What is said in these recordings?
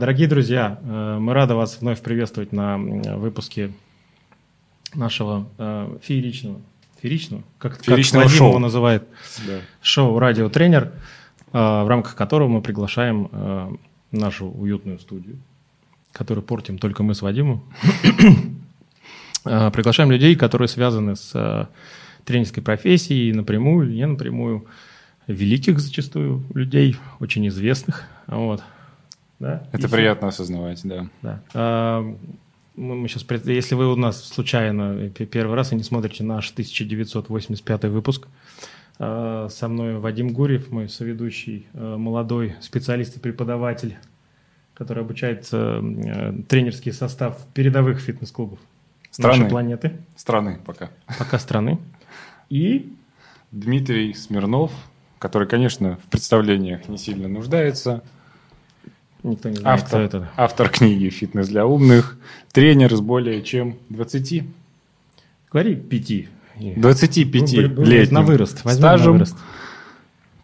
Дорогие друзья, э, мы рады вас вновь приветствовать на выпуске нашего э, фееричного, фееричного, как, фееричного как шоу. его называет, да. шоу «Радио Тренер», э, в рамках которого мы приглашаем нашу уютную студию, которую портим только мы с Вадимом. Приглашаем людей, которые связаны с тренерской профессией напрямую или не напрямую, великих зачастую людей, очень известных. Вот. Да? Это и приятно все. осознавать, да. да. А, мы сейчас, если вы у нас случайно первый раз и не смотрите наш 1985 выпуск, а, со мной Вадим Гурьев, мой соведущий, а, молодой специалист и преподаватель, который обучает а, тренерский состав передовых фитнес-клубов страны. нашей планеты. Страны пока. Пока страны. И Дмитрий Смирнов, который, конечно, в представлениях не сильно нуждается – Никто не знает, автор, кто это. Автор книги «Фитнес для умных», тренер с более чем 20... Говори 5. 25 лет на вырост. Стажем. На вырост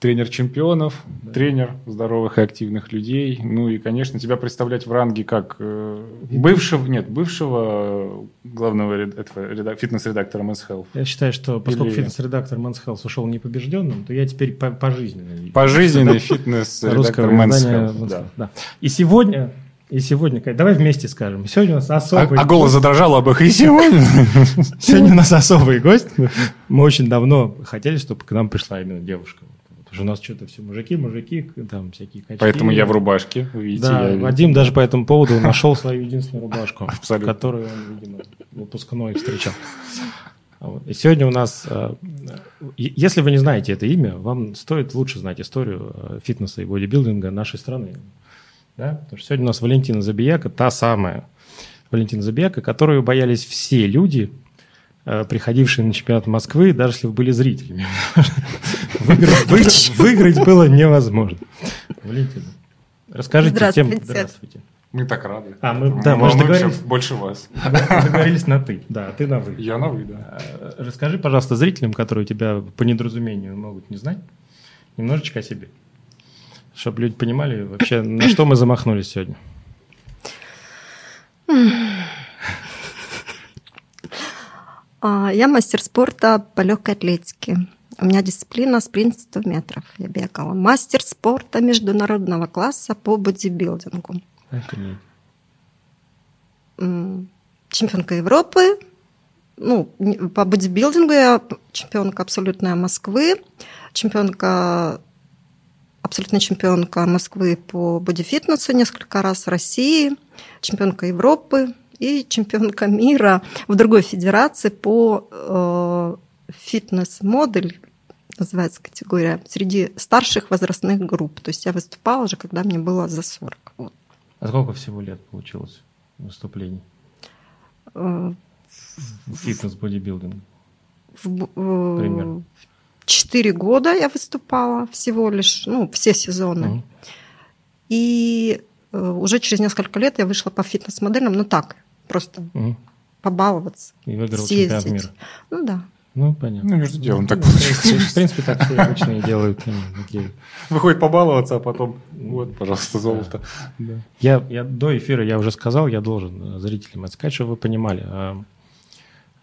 тренер чемпионов, да. тренер здоровых и активных людей. Ну и, конечно, тебя представлять в ранге как э, бывшего, нет, бывшего главного этого, фитнес-редактора Men's Health. Я считаю, что поскольку Или... фитнес-редактор Men's Health ушел непобежденным, то я теперь пожизненный. Пожизненный фитнес-редактор Men's Health. Да. Да. И сегодня и сегодня, давай вместе скажем, сегодня у нас особый... А, а голос задрожал об их и сегодня? Сегодня у нас особый гость. Мы очень давно хотели, чтобы к нам пришла именно девушка. Что у нас что-то все мужики, мужики, там всякие качки. Поэтому я в рубашке, видите. Да, я... Вадим даже по этому поводу нашел свою единственную рубашку, Абсолютно. которую он, видимо, выпускной встречал. И сегодня у нас, э, если вы не знаете это имя, вам стоит лучше знать историю э, фитнеса и бодибилдинга нашей страны. Да? Потому что сегодня у нас Валентина Забияка, та самая Валентина Забияка, которую боялись все люди, приходившие на чемпионат Москвы, даже если вы были зрителями. Выиграть было невозможно. Валентина, расскажите тем... Здравствуйте. Мы так рады. А, мы, да, мы, мы договорились. Больше вас. договорились на ты. Да, ты на вы. Я на вы, да. Э, расскажи, пожалуйста, зрителям, которые тебя по недоразумению могут не знать, немножечко о себе. Чтобы люди понимали вообще, на что мы замахнулись сегодня. А, я мастер спорта по легкой атлетике. У меня дисциплина спринт 100 метров. Я бегала. Мастер спорта международного класса по бодибилдингу. Чемпионка Европы. Ну, по бодибилдингу я чемпионка абсолютная Москвы. Чемпионка абсолютная чемпионка Москвы по бодифитнесу несколько раз, России, чемпионка Европы, и чемпионка мира в другой федерации по э, фитнес-модель, называется категория, среди старших возрастных групп. То есть я выступала уже, когда мне было за 40. Вот. А сколько всего лет получилось выступлений? Э, Фитнес-бодибилдинг. Э, Примерно. Четыре года я выступала всего лишь, ну, все сезоны. Угу. И уже через несколько лет я вышла по фитнес-моделям, ну так, просто угу. побаловаться. И выиграл съездить. чемпионат мира. Ну да. Ну, понятно. Ну, между делом ну, так В принципе, так все обычно и делают. Выходит побаловаться, а потом, вот, пожалуйста, золото. Да. Я, я до эфира я уже сказал, я должен зрителям это сказать, чтобы вы понимали. А,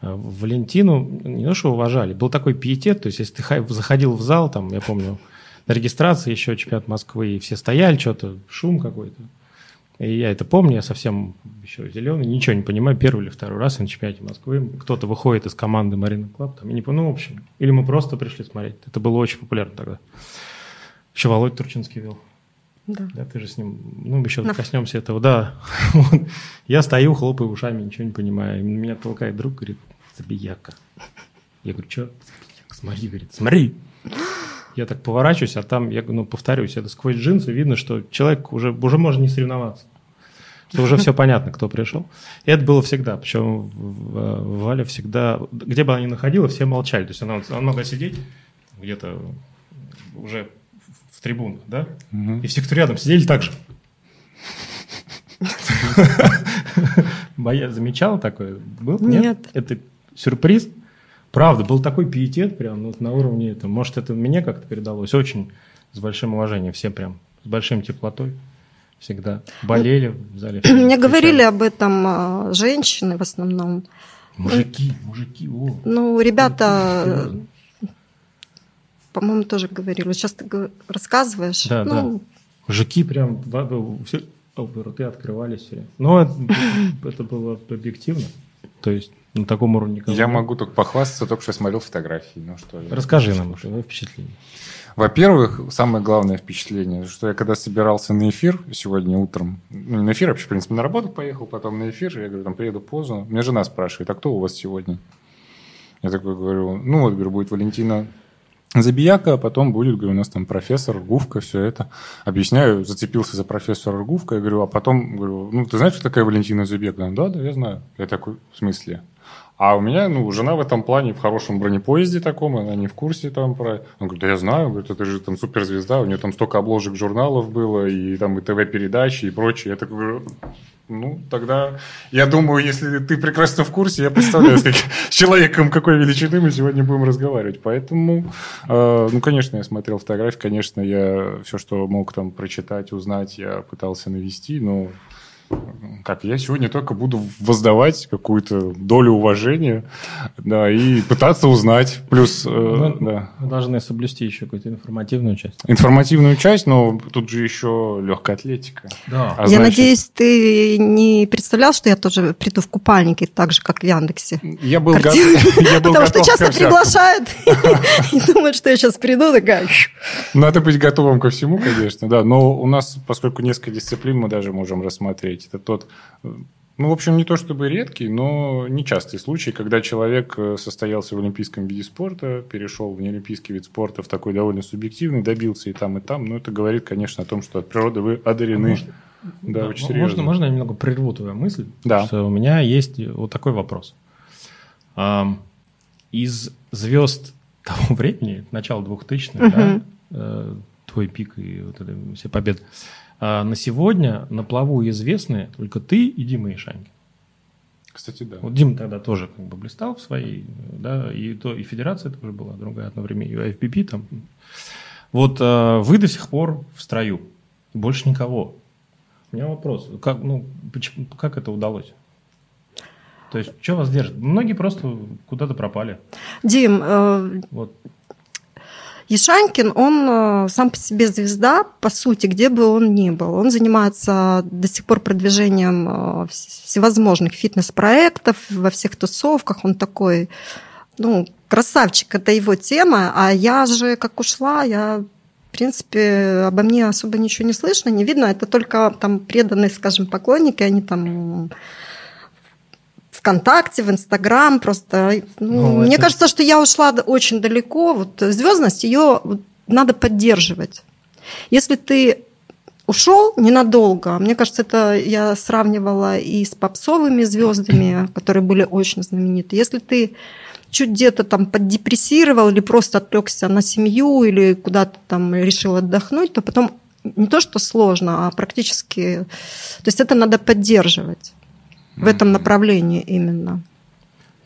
а, Валентину не то, что уважали, был такой пиетет, то есть если ты заходил в зал, там, я помню, на регистрации еще чемпионат Москвы, и все стояли, что-то, шум какой-то. И я это помню, я совсем еще зеленый, ничего не понимаю, первый или второй раз на чемпионате Москвы. Кто-то выходит из команды Марина Club, там, и не ну, в общем. Или мы просто пришли смотреть. Это было очень популярно тогда. Еще Володь Турчинский вел. Да. да. Ты же с ним, ну, еще Но. коснемся этого, да. я стою, хлопаю ушами, ничего не понимаю. И меня толкает друг, говорит, забияка. Я говорю, что? Смотри, говорит, смотри. Я так поворачиваюсь, а там, я ну, повторюсь, это сквозь джинсы видно, что человек уже, уже может не соревноваться. Что уже все понятно, кто пришел. И это было всегда. Причем Валя всегда, где бы она ни находила, все молчали. То есть она, она могла сидеть где-то уже в трибунах, да? Угу. И все, кто рядом, сидели так же. Боя замечала такое? Был? Нет. Это сюрприз? Правда, был такой пиетет прям ну, на уровне это. Может, это мне как-то передалось очень с большим уважением, все прям с большим теплотой. всегда. Болели в зале. Мне говорили об этом а, женщины в основном. Мужики, мужики, о. Ну, ребята, по-моему, тоже говорили. Вот сейчас ты рассказываешь. Да, ну, Мужики прям все рты открывались. Но это было объективно. То есть на таком уровне никого Я могу только похвастаться, только что я смотрел фотографии. Ну что, Расскажи нам твои впечатления. Во-первых, самое главное впечатление, что я когда собирался на эфир сегодня утром, ну, не на эфир, а вообще, в принципе, на работу поехал, потом на эфир, я говорю, там, приеду поздно. Меня жена спрашивает, а кто у вас сегодня? Я такой говорю, ну, вот, говорю, будет Валентина Забияка, а потом будет, говорю, у нас там профессор Гувка, все это. Объясняю, зацепился за профессора Гувка, я говорю, а потом, говорю, ну, ты знаешь, что такая Валентина Забияка? Да, да, я знаю. Я такой, в смысле? А у меня, ну, жена в этом плане в хорошем бронепоезде таком, она не в курсе там про... Он говорит, да я знаю, говорит, это же там суперзвезда, у нее там столько обложек журналов было, и там и ТВ-передачи, и прочее. Я такой говорю, ну, тогда, я думаю, если ты прекрасно в курсе, я представляю, с, каким- с человеком какой величины мы сегодня будем разговаривать. Поэтому, э, ну, конечно, я смотрел фотографии, конечно, я все, что мог там прочитать, узнать, я пытался навести, но как я сегодня только буду воздавать какую-то долю уважения, да, и пытаться узнать. Плюс, э, Ну, да, Мы должны соблюсти еще какую-то информативную часть. информативную часть, но тут же еще легкая атлетика. Да. А я значит, надеюсь, ты не представлял, что я тоже приду в купальнике, так же, как в Яндексе. я был, го- Картина. я был Потому что готов часто приглашают и думают, что я сейчас приду, такая... Надо быть готовым ко всему, конечно, да. Но у нас, поскольку несколько дисциплин мы даже можем рассмотреть, это тот, э, ну, в общем, не то чтобы редкий, но нечастый случай, когда человек э, состоялся в олимпийском виде спорта, перешел в неолимпийский вид спорта в такой довольно субъективный, добился и там, и там. Но это говорит, конечно, о том, что от природы вы одарены. Можно- Да, Да, очень серьезно. можно, можно я немного прерву твою мысль? Да. Что у меня есть вот такой вопрос. Из звезд того времени, начала 2000-х, да, Мгм. э, твой пик и вот это все победы, а на сегодня на плаву известны только ты и Дима Ишанькин. Кстати, да. Вот Дима тогда тоже как бы блистал в своей, да, и, то, и федерация тоже была другая одновременно, и FPP там. Вот э, вы до сих пор в строю, больше никого. У меня вопрос, как, ну, почему, как это удалось? То есть, что вас держит? Многие просто куда-то пропали. Дим, э, Вот. Ешанькин, он э, сам по себе звезда, по сути, где бы он ни был. Он занимается до сих пор продвижением э, вс- всевозможных фитнес-проектов во всех тусовках. Он такой, ну, красавчик, это его тема. А я же, как ушла, я в принципе, обо мне особо ничего не слышно, не видно. Это только там преданные, скажем, поклонники, они там ВКонтакте, в Инстаграм, просто. Ну, Ну, мне это- кажется, что я ушла очень далеко. Вот звездность ее надо поддерживать. Если ты ушел ненадолго, мне кажется, это я сравнивала и с попсовыми звездами, которые были очень знамениты. Если ты чуть где-то там поддепрессировал или просто отвлекся на семью или куда-то там решил отдохнуть, то потом не то, что сложно, а практически... То есть это надо поддерживать в этом направлении именно.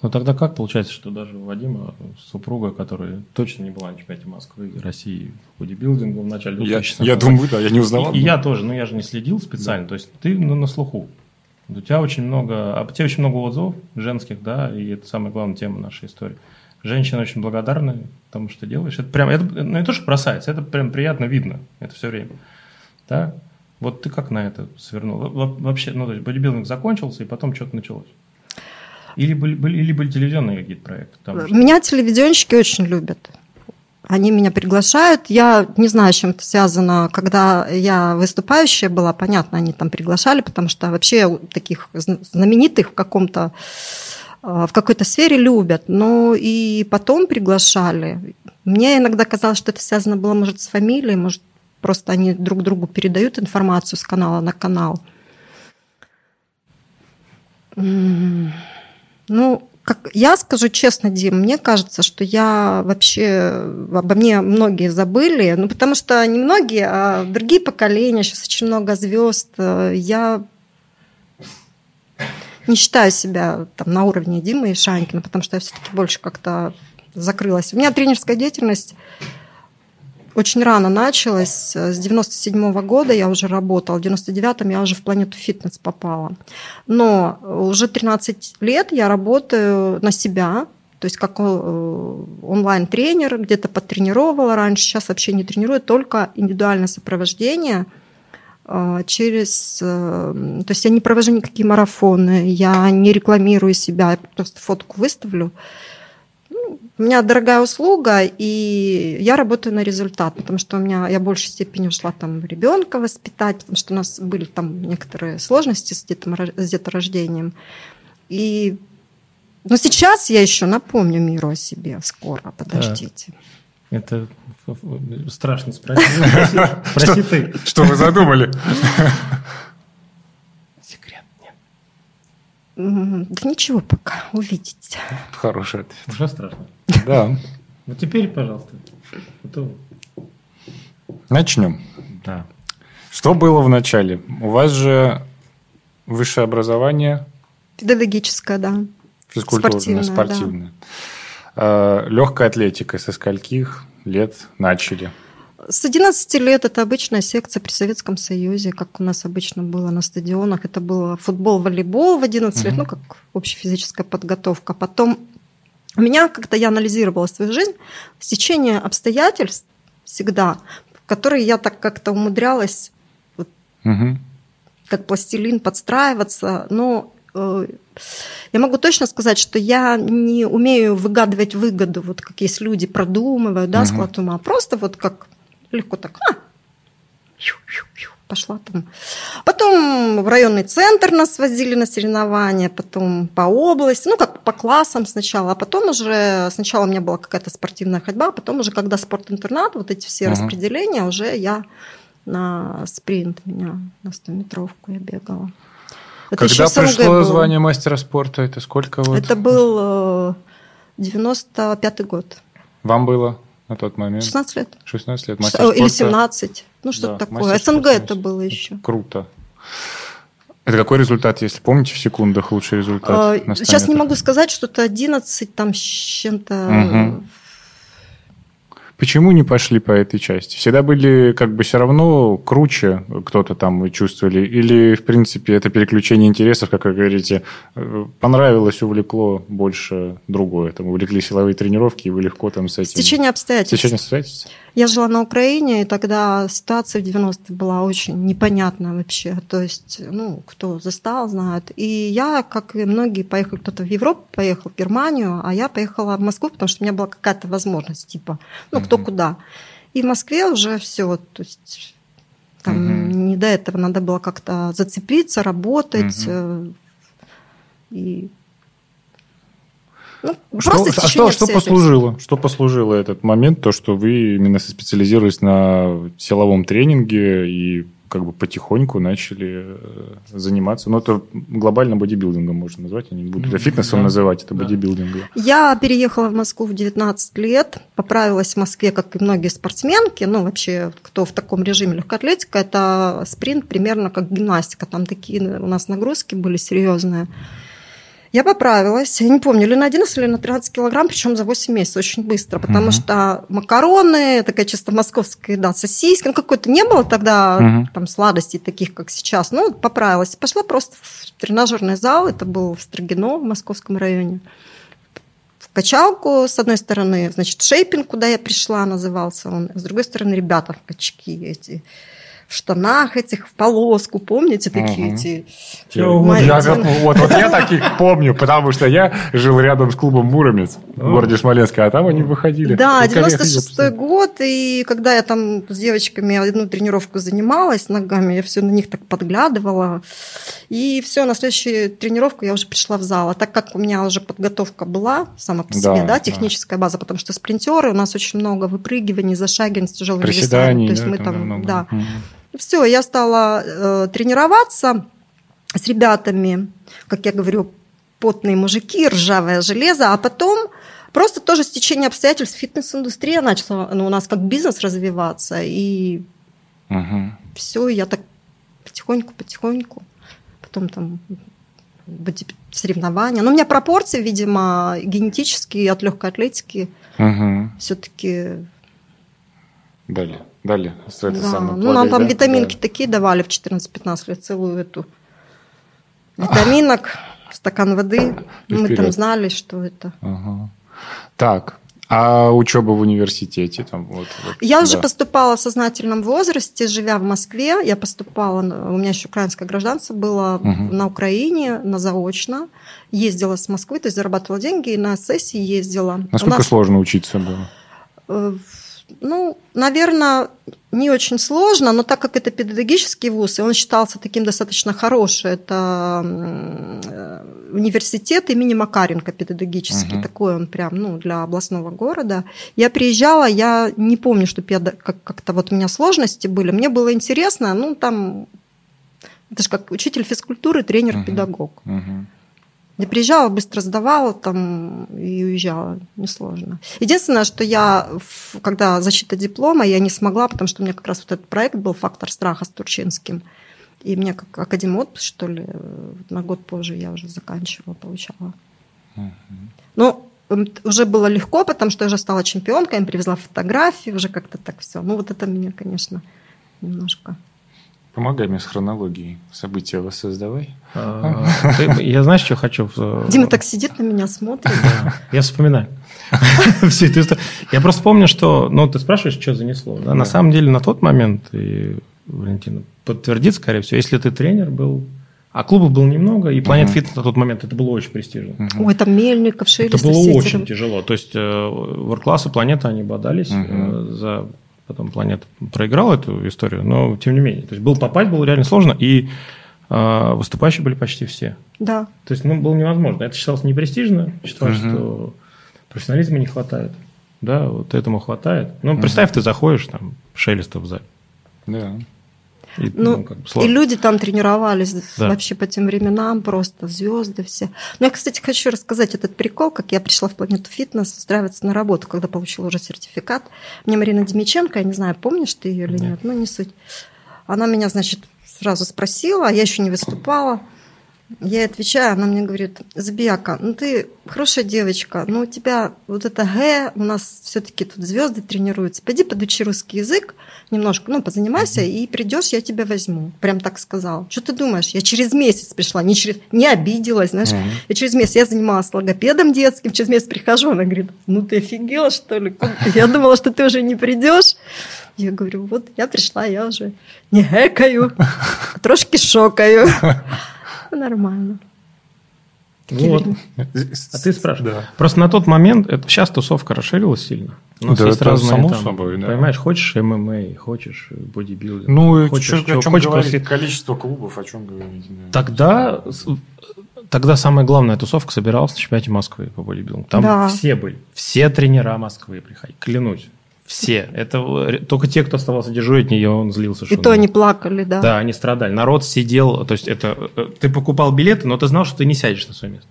Ну тогда как получается, что даже у Вадима супруга, которая точно не была на чемпионате Москвы и России в бодибилдингу в начале Я, 2000 я думаю, да, я не узнавал. И, и я тоже, но я же не следил специально. То есть ты ну, на слуху. У тебя очень много, а у тебя очень много отзывов женских, да, и это самая главная тема нашей истории. Женщины очень благодарны тому, что делаешь. Это прям, это, ну, не то, что бросается, это прям приятно видно, это все время. Да? Вот ты как на это свернул? Во- во- Вообще, ну, то есть бодибилдинг закончился, и потом что-то началось. Или были, были, или были телевизионные какие-то проекты? Там, что- Меня телевизионщики очень любят. Они меня приглашают. Я не знаю, с чем это связано. Когда я выступающая была, понятно, они там приглашали, потому что вообще таких зн- знаменитых в каком-то э, в какой-то сфере любят. Но и потом приглашали. Мне иногда казалось, что это связано было, может, с фамилией, может, просто они друг другу передают информацию с канала на канал. Ну, как я скажу честно, Дим, мне кажется, что я вообще обо мне многие забыли, ну потому что не многие, а другие поколения, сейчас очень много звезд. Я не считаю себя там на уровне Димы и Шанькина, потому что я все-таки больше как-то закрылась. У меня тренерская деятельность очень рано началось. С 97 -го года я уже работала, в 99-м я уже в планету фитнес попала. Но уже 13 лет я работаю на себя, то есть как э, онлайн-тренер, где-то потренировала раньше, сейчас вообще не тренирую, только индивидуальное сопровождение э, через... Э, то есть я не провожу никакие марафоны, я не рекламирую себя, я просто фотку выставлю. У меня дорогая услуга, и я работаю на результат, потому что у меня я в большей степени ушла там ребенка воспитать, потому что у нас были там некоторые сложности с, детом, с деторождением. И но сейчас я еще напомню миру о себе скоро, подождите. Да. Это страшно спросить. Спроси ты. Что вы задумали? Секрет нет. Да ничего пока, увидите. Хороший ответ. Уже страшно. Да. Вот теперь, пожалуйста. Начнем. Да. Что было в начале? У вас же высшее образование. Педагогическое, да. Физкультурная, спортивная. спортивная. Да. Легкая атлетика со скольких лет начали? С 11 лет это обычная секция при Советском Союзе, как у нас обычно было на стадионах. Это было футбол, волейбол в 11 угу. лет, ну, как общефизическая подготовка. Потом у меня, как-то я анализировала свою жизнь, в течение обстоятельств всегда, в которые я так как-то умудрялась вот, угу. как пластилин подстраиваться, но э, я могу точно сказать, что я не умею выгадывать выгоду, вот как есть люди продумывают, да, угу. склад ума, просто вот как легко так, а, пошла там. Потом в районный центр нас возили на соревнования, потом по области, ну, как по классам сначала, а потом уже, сначала у меня была какая-то спортивная ходьба, а потом уже, когда спорт-интернат, вот эти все uh распределения, уже я на спринт меня, на 100-метровку я бегала. Это Когда пришло было. звание мастера спорта, это сколько вот? Это был 95-й э, год. Вам было на тот момент? 16 лет. 16 лет. Мастер Или 17. Ну, что-то да, такое. СНГ это было еще. Круто. Это какой результат, если помните в секундах лучший результат? А, сейчас не могу сказать, что это 11 там с чем-то угу. Почему не пошли по этой части? Всегда были как бы все равно круче кто-то там чувствовали? Или, в принципе, это переключение интересов, как вы говорите, э, понравилось, увлекло больше другое? Там увлекли силовые тренировки, и вы легко там с этим... Стечение обстоятельств. Стечение обстоятельств? Я жила на Украине, и тогда ситуация в 90-е была очень непонятна вообще. То есть, ну, кто застал, знает. И я, как и многие, поехал кто-то в Европу, поехал в Германию, а я поехала в Москву, потому что у меня была какая-то возможность, типа, ну, кто куда. И в Москве уже все, то есть там угу. не до этого надо было как-то зацепиться, работать. Угу. И ну, что, а что, что послужило? Что послужило этот момент, то, что вы именно специализировались на силовом тренинге и как бы потихоньку начали э, заниматься. Ну, это глобально бодибилдингом можно назвать. Я не буду это фитнесом да. называть, это да. бодибилдингом. Я переехала в Москву в 19 лет, поправилась в Москве, как и многие спортсменки. Ну, вообще, кто в таком режиме легкоатлетика, это спринт примерно как гимнастика. Там такие у нас нагрузки были серьезные. Я поправилась, я не помню, или на 11, или на 13 килограмм, причем за 8 месяцев, очень быстро, потому угу. что макароны, такая чисто московская еда, сосиски, ну какой-то не было тогда угу. там сладостей таких, как сейчас. Ну, поправилась. Пошла просто в тренажерный зал, это был в Строгино, в московском районе. В качалку, с одной стороны, значит, шейпинг, куда я пришла, назывался он, с другой стороны, ребята в качки эти в штанах этих, в полоску, помните, такие эти... Я, вот, вот я таких помню, потому что я жил рядом с клубом «Муромец» в городе Смоленске, а там они выходили. Да, 96-й год, и когда я там с девочками одну тренировку занималась ногами, я все на них так подглядывала, и все, на следующую тренировку я уже пришла в зал. А так как у меня уже подготовка была сама по себе, да, техническая база, потому что спринтеры, у нас очень много выпрыгиваний, зашагиваний с тяжелыми весами. То есть мы там, да. Все, я стала э, тренироваться с ребятами, как я говорю, потные мужики, ржавое железо, а потом просто тоже с течением обстоятельств фитнес-индустрия начала ну, у нас как бизнес развиваться, и угу. все, я так потихоньку-потихоньку, потом там соревнования. Но у меня пропорции, видимо, генетические от легкой атлетики угу. все-таки Дали, дали. Это Да. самое Ну, нам там да? витаминки Да. такие давали в 14-15 лет, целую эту витаминок, стакан воды. И Мы там знали, что это. Ага. Так, а учеба в университете? Там, вот, вот, Я уже да. поступала в сознательном возрасте, живя в Москве. Я поступала, у меня еще украинское гражданство было Мгм. на Украине, на заочно. Ездила с Москвы, то есть зарабатывала деньги и на сессии ездила. У Насколько нас, сложно учиться было? Ну, наверное, не очень сложно, но так как это педагогический вуз, и он считался таким достаточно хорошим, это э, университет имени Макаренко педагогический, Мгм. такой он прям, ну, для областного города. Я приезжала, я не помню, что как- как-то вот у меня сложности были, мне было интересно, ну, там, это же как учитель физкультуры, тренер-педагог. Мгм. Я приезжала, быстро сдавала там и уезжала. Несложно. Единственное, что я, когда защита диплома, я не смогла, потому что у меня как раз вот этот проект был «Фактор страха» с Турчинским. И мне как академ отпуск, что ли, на год позже я уже заканчивала, получала. Мгм. Ну, уже было легко, потому что я уже стала чемпионкой, я им привезла фотографии, уже как-то так все. Ну, вот это меня, конечно, немножко. Помогай мне с хронологией. События воссоздавай. А, Я знаешь, что хочу? в- Дима так сидит на меня, смотрит. Я вспоминаю. Я просто помню, что... Ну, ты спрашиваешь, что занесло. На самом деле, на тот момент, и Валентина подтвердит, скорее всего, если ты тренер был, а клубов было немного, и Planet Мгм. Fitness на тот момент, это было очень престижно. Ой, там Мельников, Это Шелест. было очень тяжело. То есть Воркласс и Планета, они бодались э, за... Потом Планета проиграл эту историю, но тем не менее. То есть был попасть было реально сложно, и э, выступающие были почти все. Да. То есть, ну, было невозможно. Это считалось непрестижно, считалось, Мгм. что профессионализма не хватает. Да, вот этому хватает. Ну, представь, ты заходишь, там, шелестов в зале. Да. И, Ну, ну, как бы И сложно. люди там тренировались Да. вообще по тем временам, просто звезды все. Но я, кстати, хочу рассказать этот прикол, как я пришла в планету фитнес устраиваться на работу, когда получила уже сертификат. Мне Марина Демиченко, я не знаю, помнишь ты ее или Нет. нет, ну не суть. Она меня, значит, сразу спросила, а я еще не выступала. Я отвечаю, она мне говорит, Забияка, ну ты хорошая девочка, но у тебя вот это Г, у нас все-таки тут звезды тренируются. Пойди подучи русский язык, немножко, ну, позанимайся, и придешь, я тебя возьму. Прям так сказала. Что ты думаешь? Я через месяц пришла, не, через, не обиделась, знаешь. Я через месяц, я занималась логопедом детским, через месяц прихожу, она говорит, ну ты офигела, что ли? Я думала, что ты уже не придешь. Я говорю, вот я пришла, я уже не гэкаю, а трошки шокаю. Ну, Нормально. Вот. А ты спрашиваешь. Да. Просто на тот момент, это, сейчас тусовка расширилась сильно. У нас Да, есть это разные само там, собой, да. Понимаешь, хочешь ММА, хочешь бодибилдинг. Ну, хочешь, чё- чё- о чем хочешь говорить? Количество клубов, о чем говорить? да. Тогда, тогда самая главная тусовка собиралась на чемпионате Москвы по бодибилдингу. Там Да. все были. Все тренера Москвы приходили. Клянусь. Все. Это э, только те, кто оставался дежурить, нее он злился. И что то он- они плакали, да. Да, они страдали. Народ сидел, то есть это э, ты покупал билеты, но ты знал, что ты не сядешь на свое место.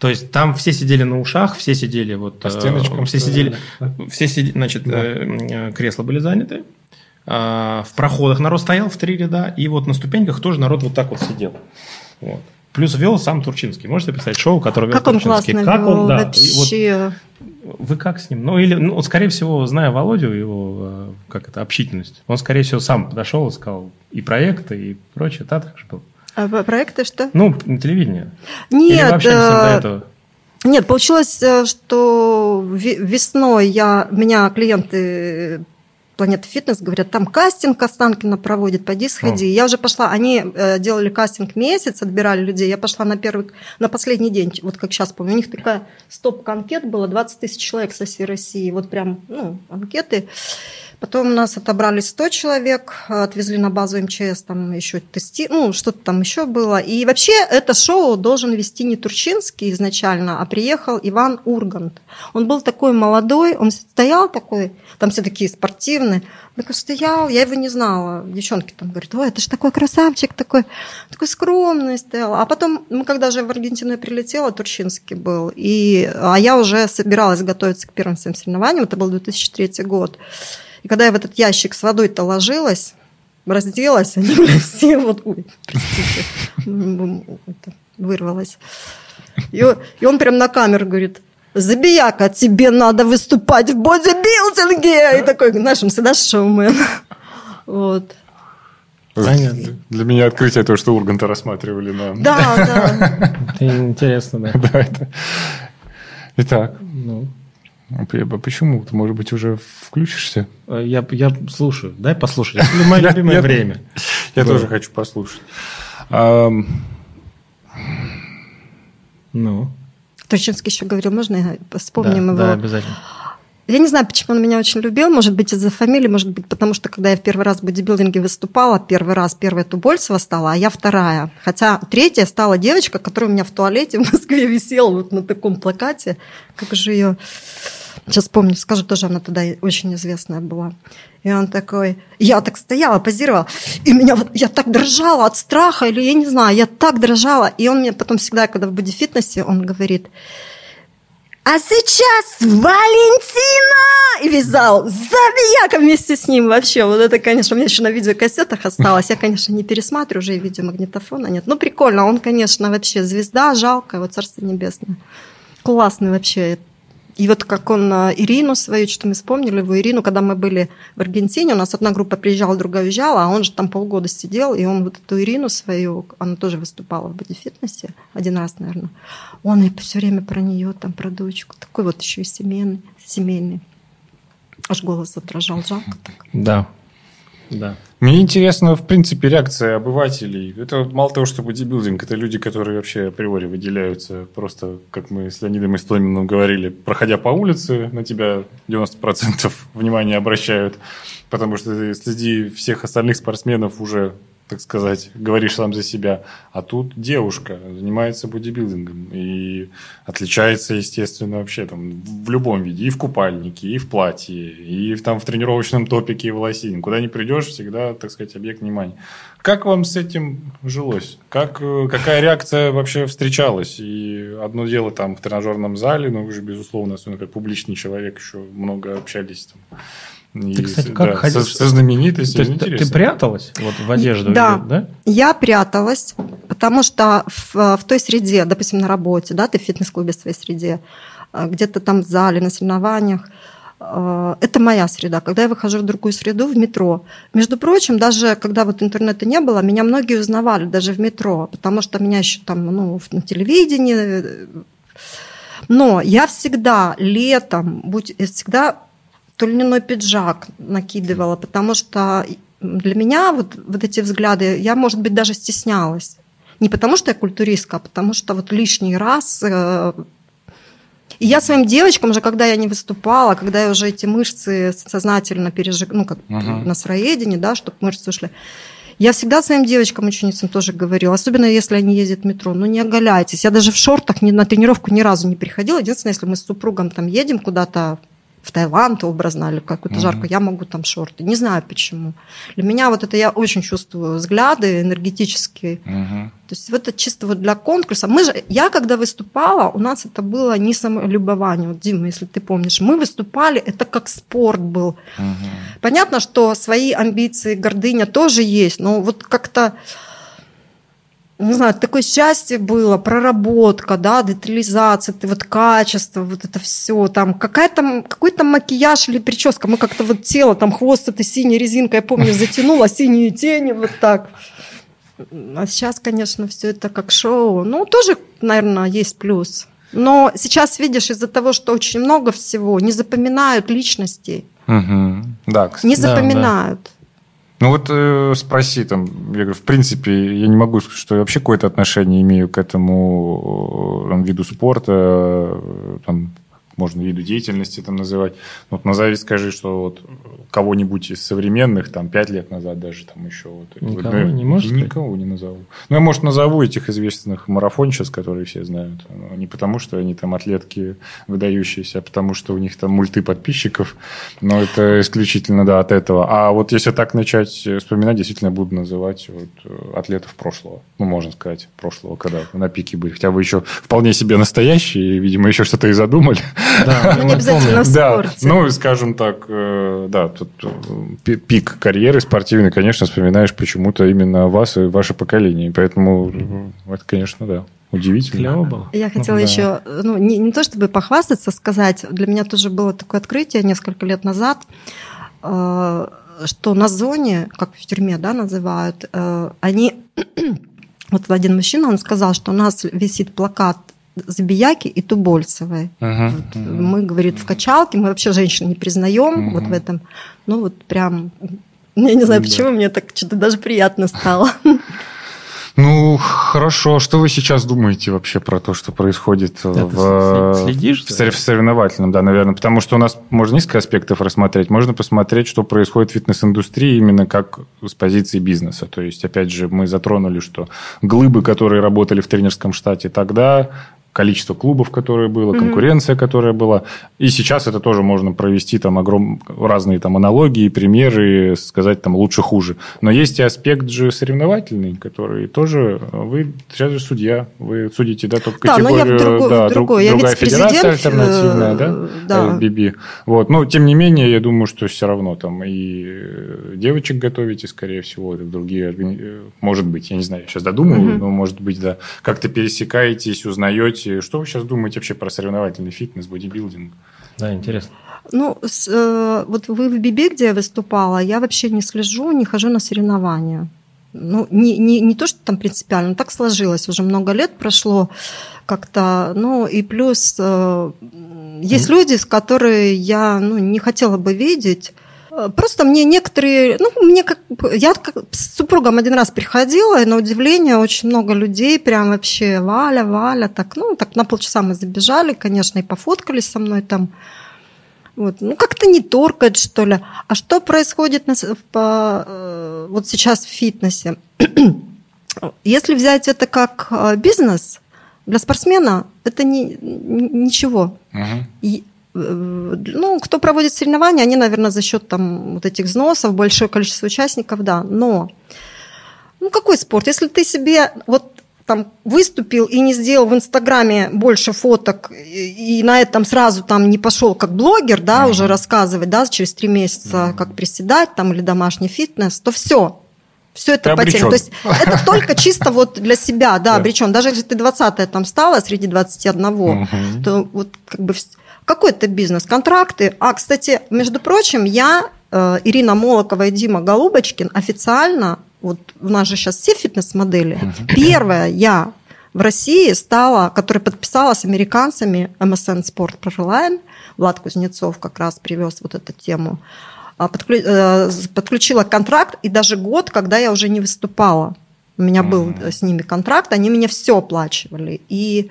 То есть там все сидели на ушах, все сидели вот По э, стеночкам все сидели, все сидели, значит, Да. кресла были заняты, а, в проходах народ стоял в три ряда, и вот на ступеньках тоже народ вот так вот сидел. Вот. Плюс вел сам Турчинский. Можете представить шоу, которое вел Как он Турчинский? классно Как он, вел, да. И вот вообще. Вы как с ним? Ну, или, ну, скорее всего, зная Володю, его, э, как это, общительность, он, скорее всего, сам подошел и сказал и проекты, и прочее. Да, так же было. А проекты что? Ну, на телевидении. Или Нет, вообще всем до э, этого? Нет, получилось, э, что ве- весной я, меня клиенты Планеты Фитнес говорят, там кастинг Останкина проводит, пойди сходи. Я уже пошла, они э, делали кастинг месяц, отбирали людей, я пошла на первый, на последний день, вот как сейчас помню, у них такая стопка анкет была, 20 тысяч человек со всей России, вот прям, ну, анкеты. Потом у нас отобрали 100 человек, отвезли на базу МЧС, там еще тести, ну, что-то там еще было. И вообще это шоу должен вести не Турчинский изначально, а приехал Иван Ургант. Он был такой молодой, он стоял такой, там все такие спортивные, такой стоял, я его не знала. Девчонки там говорят, ой, это же такой красавчик, такой, такой скромный стоял. А потом, мы когда же в Аргентину я прилетела, Турчинский был, и, а я уже собиралась готовиться к первым своим соревнованиям, это был 2003 год. И когда я в этот ящик с водой-то ложилась, разделась, они все вот... Ой, простите, вырвалась. И, он прям на камеру говорит, Забияка, тебе надо выступать в бодибилдинге! И такой, нашим всегда шоумен. Вот. Понятно. Для меня открытие то, что Урганта рассматривали на... Да, да. Интересно, да. Да, это... Итак, Ну, почему? Ты, может быть, уже включишься? э, я, я слушаю. Дай послушать. Это мое любимое Я- время. Я тоже хочу послушать. Ну, Турчинский еще говорил, можно я вспомним его? да, обязательно. Я не знаю, почему он меня очень любил. Может быть, из-за фамилии, может быть, потому что, когда я в первый раз в бодибилдинге выступала, первый раз первая Тубольцева стала, а я вторая. Хотя третья стала девочка, которая у меня в туалете в Москве висела вот на таком плакате. Как же ее... Сейчас помню, скажу, тоже она тогда очень известная была. И он такой... Я так стояла, позировала, и меня вот... Я так дрожала от страха, или я не знаю, я так дрожала. И он мне потом всегда, когда в бодифитнесе, он говорит... А сейчас Валентина! И весь зал забияка вместе с ним вообще. Вот это, конечно, у меня еще на видеокассетах осталось. Я, конечно, не пересматриваю, уже и видеомагнитофона нет. Ну, прикольно. Он, конечно, вообще звезда, жалко, его царство небесное. Классный вообще. И вот как он а, Ирину свою, что мы вспомнили его, Ирину, когда мы были в Аргентине, у нас одна группа приезжала, другая уезжала, а он же там полгода сидел, и он вот эту Ирину свою, она тоже выступала в бодифитнесе один раз, наверное, он и все время про нее, там, про дочку, такой вот еще и семейный, семейный. Аж голос задрожал, жалко так. Да. Да. Мне интересно, в принципе, реакция обывателей. Это мало того, что бодибилдинг, это люди, которые вообще априори выделяются. Просто, как мы с Леонидом Истоминым говорили, проходя по улице, на тебя 90% внимания обращают, потому что среди всех остальных спортсменов уже так сказать, говоришь сам за себя. А тут девушка занимается бодибилдингом и отличается, естественно, вообще там в любом виде. И в купальнике, и в платье, и в, там в тренировочном топике, и в лосине. Куда не придешь, всегда, так сказать, объект внимания. Как вам с этим жилось? Как, э, какая реакция вообще встречалась? И одно дело там в тренажерном зале, но вы же, безусловно, особенно как публичный человек, еще много общались там. И, Ты, кстати, да, как ходил- со, со. То есть ты- ты Интересно. пряталась вот в одежду? Да. или- да? Я пряталась, потому что в, в той среде, допустим, на работе, да, ты в фитнес-клубе в своей среде, э, где-то там в зале, на соревнованиях, э, это моя среда. Когда я выхожу в другую среду, в метро. Между прочим, даже когда вот интернета не было, меня многие узнавали даже в метро, потому что меня еще там ну, на телевидении. э, Но я всегда летом, будь, я всегда то льняной пиджак накидывала, потому что для меня вот, вот эти взгляды, я, может быть, даже стеснялась. Не потому что я культуристка, а потому что вот лишний раз... э, И я своим девочкам уже, когда я не выступала, когда я уже эти мышцы сознательно пережиг... ну, как Мгм. на сыроедении, да, чтобы мышцы ушли, я всегда своим девочкам, ученицам тоже говорила, особенно если они ездят в метро, ну не оголяйтесь. Я даже в шортах ни, на тренировку ни разу не приходила. Единственное, если мы с супругом там едем куда-то в Таиланд образно или какую-то Мгм. жарку, я могу там шорты. Не знаю почему. Для меня вот это я очень чувствую взгляды энергетические. Мгм. То есть вот это чисто вот для конкурса. Мы же, я когда выступала, у нас это было не самолюбование. Вот, Дима, если ты помнишь, мы выступали, это как спорт был. Мгм. Понятно, что свои амбиции, гордыня тоже есть, но вот как-то, не знаю, такое счастье было, проработка, да, детализация, ты вот качество, вот это все, там какая-то, какой-то макияж или прическа, мы как-то вот тело, там хвост этой синей резинкой, я помню, затянула синие тени вот так. А сейчас, конечно, все это как шоу. Ну, тоже, наверное, есть плюс. Но сейчас, видишь, из-за того, что очень много всего, не запоминают личностей. Мгм. Да, кстати. Не Да, да. Ну вот э, спроси там, я говорю, в принципе, я не могу сказать, что я вообще какое-то отношение имею к этому э, там, виду спорта, э, там, можно виду деятельности там называть. Вот назови, скажи, что вот кого-нибудь из современных, там, пять лет назад даже, там еще вот. Никого ну, не можешь сказать? Никого не назову. Ну, я, может, назову этих известных марафонщиц, которые все знают. Ну, Не потому, что они там атлетки выдающиеся, а потому, что у них там мульты подписчиков. Но это исключительно, да, от этого. А вот если так начать вспоминать, действительно буду называть вот, э, атлетов прошлого. Ну, можно сказать, прошлого, когда на пике были. Хотя вы еще вполне себе настоящие, и, видимо, еще что-то и задумали. Да, Ну, не мы обязательно в Да, спорте. ну, скажем так, э, да, тут э, пи- пик карьеры спортивной, конечно, вспоминаешь почему-то именно вас и ваше поколение. Поэтому это, конечно, да, Удивительно. Клево было. Я хотела да. еще, ну, не, не то чтобы похвастаться, сказать, для меня тоже было такое открытие несколько лет назад, э, что на зоне, как в тюрьме, да, называют, э, они, вот один мужчина, он сказал, что у нас висит плакат Забияки и Тубольцевой. Мгм. Вот Мы, говорит, в качалке, мы вообще женщин не признаем Мгм. вот в этом. Ну вот прям, я не знаю, Да. почему мне так что-то даже приятно стало. Ну, хорошо. Что вы сейчас думаете вообще про то, что происходит в, следишь в сорев- соревновательном, да, наверное? Потому что у нас можно несколько аспектов рассмотреть. Можно посмотреть, что происходит в фитнес-индустрии именно как с позиции бизнеса. То есть, опять же, мы затронули, что глыбы, которые работали в тренерском штате тогда, количество клубов, которое было, Мгм. конкуренция, которая была. И сейчас это тоже можно провести там огром... разные там аналогии, примеры, сказать там лучше-хуже. Но есть и аспект же соревновательный, который тоже... Вы сейчас же судья, вы судите, да, только Да, но я в категорию... другой- да, в друг- другой. Я другая федерация альтернативная, э, да? да. LBB. Вот. Но, тем не менее, я думаю, что все равно там и э, девочек готовите, скорее всего, в другие... э, Может быть, я не знаю, я сейчас додумываю, Мгм. но, может быть, да. Как-то пересекаетесь, узнаете. Что вы сейчас думаете вообще про соревновательный фитнес, бодибилдинг? Да, интересно. Ну, с, э, вот вы в Бибе, где я выступала, я вообще не слежу, не хожу на соревнования. Ну, не, не, не то, что там принципиально, но так сложилось. Уже много лет прошло как-то. Ну, и плюс э, есть люди, с которыми я ну, не хотела бы видеть. Э, Просто мне некоторые, ну, мне как я как с супругом один раз приходила, и на удивление очень много людей, прям вообще Валя, Валя, так, ну, так на полчаса мы забежали, конечно, и пофоткались со мной там. Вот. Ну, как-то не торкает, что ли. А что происходит на, по, э, вот сейчас в фитнесе? Если взять это как э, бизнес, для спортсмена это не, ничего. Мгм. И, ну, кто проводит соревнования, они, наверное, за счет там вот этих взносов, большое количество участников, да. Но, ну, какой спорт? Если ты себе вот там выступил и не сделал в Инстаграме больше фоток, и, и на этом сразу там не пошел как блогер, да, Мгм. уже рассказывать, да, через три месяца, Мгм. как приседать там или домашний фитнес, то все. Все это потеряно. То есть это только чисто вот для себя, да, обречен. Даже если ты 20 там стала среди 21, Мгм. то вот как бы какой это бизнес, контракты. А, кстати, между прочим, я, э, Ирина Молокова и Дима Голубочкин официально, вот у нас же сейчас все фитнес-модели, первая я в России стала, которая подписала с американцами MSN Sport Pro Line, Влад Кузнецов как раз привез вот эту тему, а, э, подключила контракт, и даже год, когда я уже не выступала. У меня был Мгм. э, с ними контракт, они мне все оплачивали. И,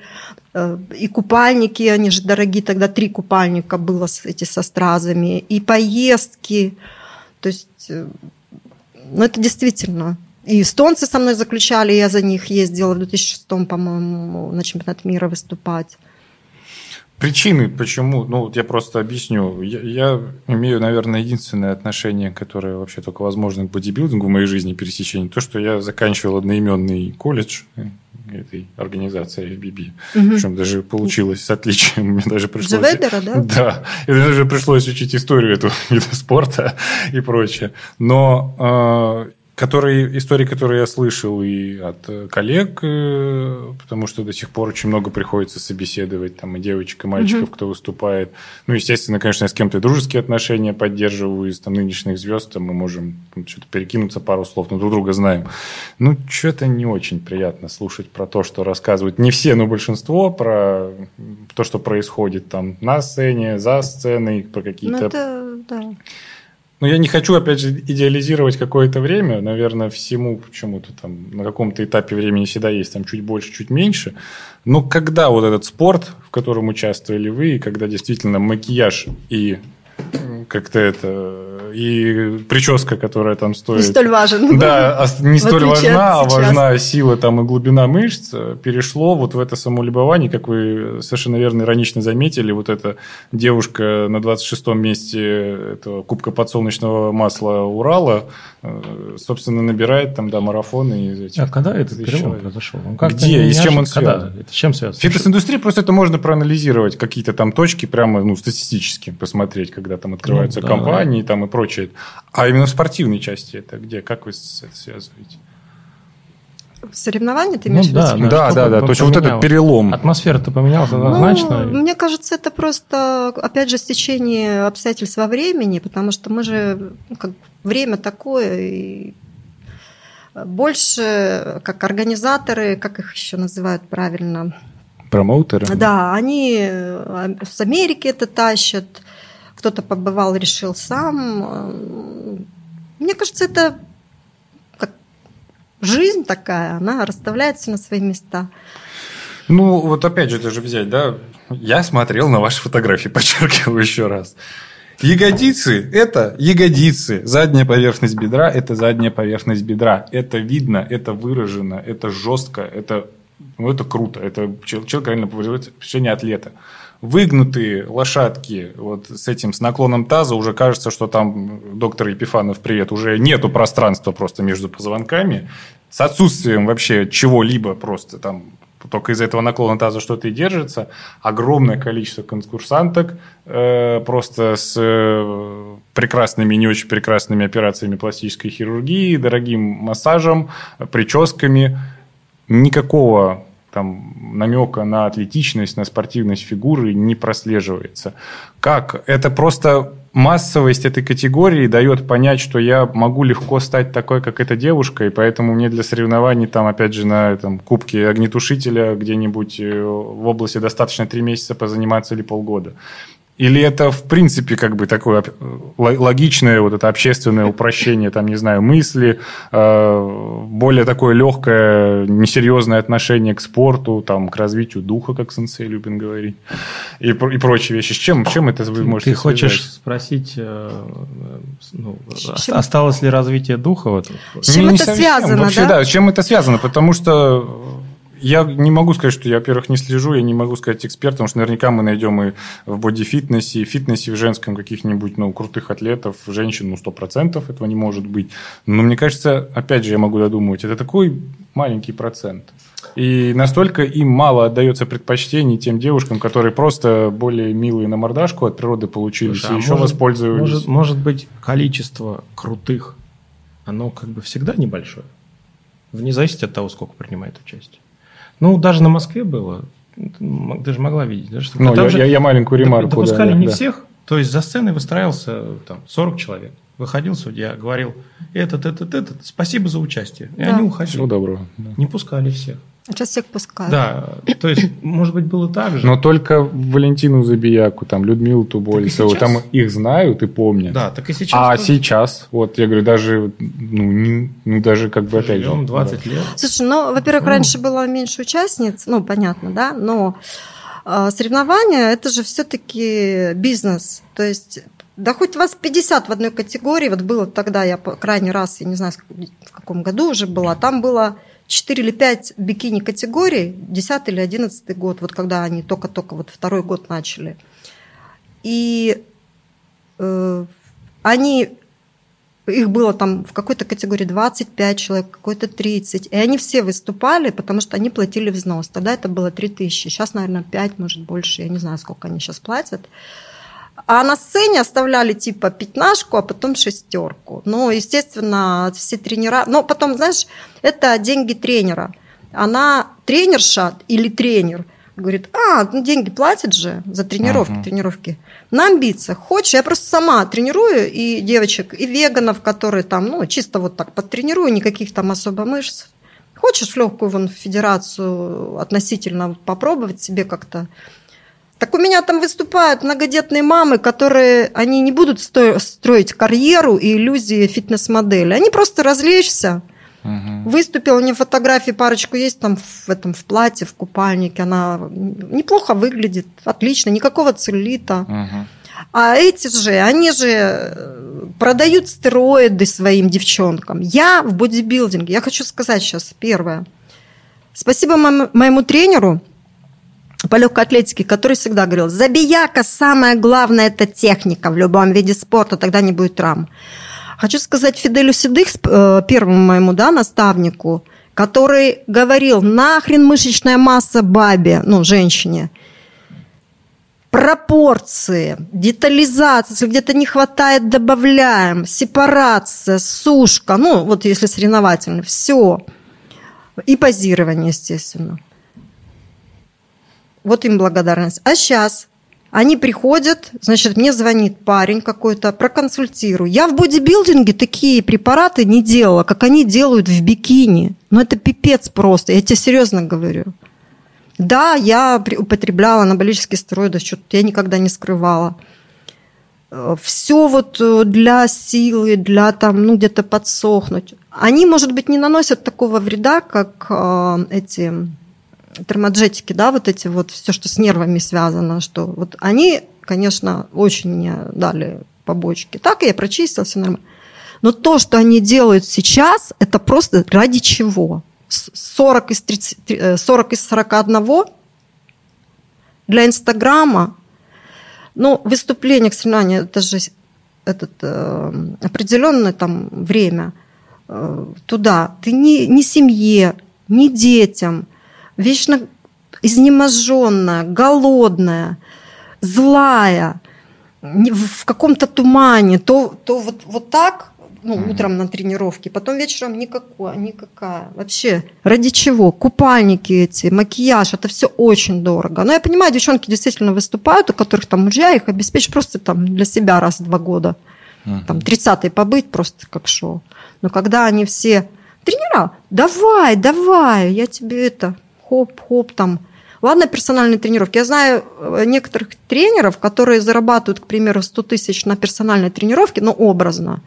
э, и купальники, они же дорогие, тогда три купальника было с, эти со стразами, и поездки. То есть, э, ну это действительно. И эстонцы со мной заключали, я за них ездила в 2006, по-моему, на чемпионат мира выступать. Причины, почему, ну, вот я просто объясню. Я, я имею, наверное, единственное отношение, которое вообще только возможно к бодибилдингу в моей жизни пересечение, то, что я заканчивал одноименный колледж э, этой организации FBB. Мгм. Причем даже получилось с отличием. Мне даже пришлось... Джеведера, да? Да. И мне даже пришлось учить историю этого вида спорта и прочее. Но э, которые, истории, которые я слышал и от э, коллег, э, потому что до сих пор очень много приходится собеседовать там и девочек, и мальчиков, Мгм. кто выступает. Ну, естественно, конечно, я с кем-то дружеские отношения поддерживаю из там, нынешних звезд, там мы можем что-то перекинуться пару слов, но друг друга знаем. Ну, что-то не очень приятно слушать про то, что рассказывают не все, но большинство, про то, что происходит там на сцене, за сценой, про Ну какие-то это, да. Ну, я не хочу, опять же, идеализировать какое-то время. Наверное, всему почему-то там на каком-то этапе времени всегда есть там чуть больше, чуть меньше. Но когда вот этот спорт, в котором участвовали вы, и когда действительно макияж и как-то это и прическа, которая там стоит. Не столь важен. Да, а не столь важна, а важна сила там и глубина мышц, перешло вот в это самолюбование, как вы совершенно верно иронично заметили, вот эта девушка на 26-м месте этого Кубка подсолнечного масла Урала, э, собственно, набирает там, да, марафоны из этих. А когда этот перелом произошел? Он Где и с чем он неожиданно- когда? связан? Это с чем связано? Фитнес-индустрия просто это можно проанализировать, какие-то там точки прямо ну, статистически посмотреть, когда там открываются Ну, да. компании там и прочее. А именно в спортивной части это где? Как вы это связываете? Соревнования ты Ну имеешь в да, виду? Да, да, да. по- То есть вот этот перелом. Атмосфера-то поменялась однозначно. Ну, мне кажется, это просто, опять же, стечение обстоятельств во времени, потому что мы же, ну, как время такое, и больше как организаторы, как их еще называют правильно, Промоутеры. да, они э, с Америки это тащат, кто-то побывал, решил сам. Мне кажется, это как жизнь такая, она расставляется на свои места. Ну, вот опять же, даже взять, да, я смотрел на ваши фотографии, подчеркиваю еще раз. Ягодицы – это ягодицы. Задняя поверхность бедра – это задняя поверхность бедра. Это видно, это выражено, это жестко, это, ну, это круто. Это чел- человек реально впечатление атлета. Выгнутые лошадки вот с этим, с наклоном таза, уже кажется, что там, доктор Епифанов, привет, уже нету пространства просто между позвонками. С отсутствием вообще чего-либо просто там только из-за этого наклона таза что-то и держится. Огромное количество конкурсанток э, просто с э, прекрасными не очень прекрасными операциями пластической хирургии, дорогим массажем, прическами. Никакого там намека на атлетичность, на спортивность фигуры не прослеживается. Как? Это просто массовость этой категории дает понять, что я могу легко стать такой, как эта девушка, и поэтому мне для соревнований там, опять же, на этом кубке огнетушителя где-нибудь э, в области достаточно три месяца позаниматься или полгода. Или это, в принципе, как бы такое ло- логичное вот это общественное упрощение, там, не знаю, мысли, э, более такое легкое, несерьезное отношение к спорту, там, к развитию духа, как сенсей любит говорить, и, и прочие вещи. С чем, с чем это вы можете Ты хочешь связать? спросить, э, ну, ост- чем- осталось ли развитие духа? Вот? С чем Не это совсем. связано, Вообще, да? да? С чем это связано? Потому что я не могу сказать, что я, во-первых, не слежу, я не могу сказать экспертом, потому что наверняка мы найдем и в бодифитнесе, и фитнесе в женском каких-нибудь ну, крутых атлетов, женщин, ну, 100% этого не может быть. Но мне кажется, опять же, я могу додумывать, это такой маленький процент. И настолько им мало отдается предпочтений тем девушкам, которые просто более милые на мордашку от природы получились Слушай, а и еще может- воспользовались. Может, может быть, количество крутых, оно как бы всегда небольшое, вне зависимости от того, сколько принимает участие. Ну, даже на Москве было, ты м- ты же могла видеть, да, что Ну, я, же я- я маленькую ремарку. допускали да, не да. всех, то есть за сценой выстраивался там 40 человек. Выходил судья, говорил, этот, этот, этот, спасибо за участие. И Да. они уходили. Всего доброго. да. Не пускали всех. Сейчас всех пускают. Да, то есть, может быть, было так же. Но только Валентину Забияку, там, Людмилу Тубольцеву, там их знают и помнят. Да, так и сейчас. А тоже. сейчас, вот я говорю, даже, ну, не- ну, даже как бы опять. Живем 20 лет. Слушай, ну, во-первых, Ну. раньше было меньше участниц, ну, понятно, да, но э, соревнования – это же все-таки бизнес. То есть, да хоть вас 50 в одной категории, вот было тогда, я по- крайний раз, я не знаю, в каком году уже была, там было 4 или 5 бикини-категорий, 10 или 11 год, вот когда они только-только вот второй год начали. И э, они их было там в какой-то категории 25 человек, какой-то 30. И они все выступали, потому что они платили взнос. Тогда это было 3 тысячи. Сейчас, наверное, 5, может, больше. Я не знаю, сколько они сейчас платят. А на сцене оставляли типа пятнашку, а потом шестерку. Ну, естественно, все тренера... Но потом, знаешь, это деньги тренера. Она тренерша или тренер говорит, а, ну деньги платят же за тренировки, Мгм. тренировки. На амбициях. Хочешь, я просто сама тренирую и девочек, и веганов, которые там, ну, чисто вот так подтренирую, никаких там особо мышц. Хочешь в легкую вон в федерацию относительно попробовать себе как-то так у меня там выступают многодетные мамы, которые, они не будут сто- строить карьеру и иллюзии фитнес-модели. Они просто развлечься. Мгм. Выступила, у нее фотографии парочку есть там в этом в платье, в купальнике. Она неплохо выглядит, отлично, никакого целлюлита. Мгм. А эти же, они же э, продают стероиды своим девчонкам. Я в бодибилдинге, я хочу сказать сейчас первое. Спасибо моему тренеру по легкой атлетике, который всегда говорил, забияка, самое главное, это техника в любом виде спорта, тогда не будет травм. Хочу сказать Фиделю Седых, э, первому моему да, наставнику, который говорил, нахрен мышечная масса бабе, ну, женщине, пропорции, детализация, если где-то не хватает, добавляем, сепарация, сушка, ну, вот если соревновательный, все. И позирование, естественно. Вот им благодарность. А сейчас они приходят, значит, мне звонит парень какой-то, проконсультирую. Я в бодибилдинге такие препараты не делала, как они делают в бикини. Ну, это пипец просто, я тебе серьезно говорю. Да, я употребляла анаболические стероиды, что-то я никогда не скрывала. Все вот э, для силы, для там, ну, где-то подсохнуть. Они, может быть, не наносят такого вреда, как э, эти термоджетики, да, вот эти вот, все, что с нервами связано, что вот они, конечно, очень мне дали побочки. Так я прочистила, все нормально. Но то, что они делают сейчас, это просто ради чего? 40 из, 30, 40 из 41 для Инстаграма, ну, выступление к соревнованию, это же этот, э, определенное там время э, туда. Ты ни, ни семье, ни детям, вечно изнеможенная, голодная, злая, в каком-то тумане, то, то вот, вот так, ну, утром на тренировке, потом вечером никакой, никакая. Вообще, ради чего? Купальники эти, макияж, это все очень дорого. Но я понимаю, девчонки действительно выступают, у которых там мужья их обеспечат просто там для себя раз в два года. Там 30-й побыть просто как шоу. Но когда они все тренера, давай, давай, я тебе это, хоп-хоп там. Ладно, персональные тренировки. Я знаю э, некоторых тренеров, которые зарабатывают, к примеру, 100 тысяч на персональной тренировке, но образно.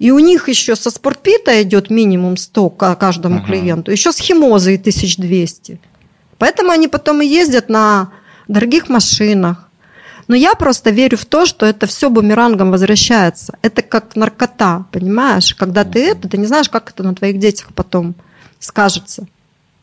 И у них еще со спортпита идет минимум 100 каждому uh-huh. клиенту, еще с химозой 1200. Поэтому они потом и ездят на дорогих машинах. Но я просто верю в то, что это все бумерангом возвращается. Это как наркота, понимаешь? Когда ты это, ты не знаешь, как это на твоих детях потом скажется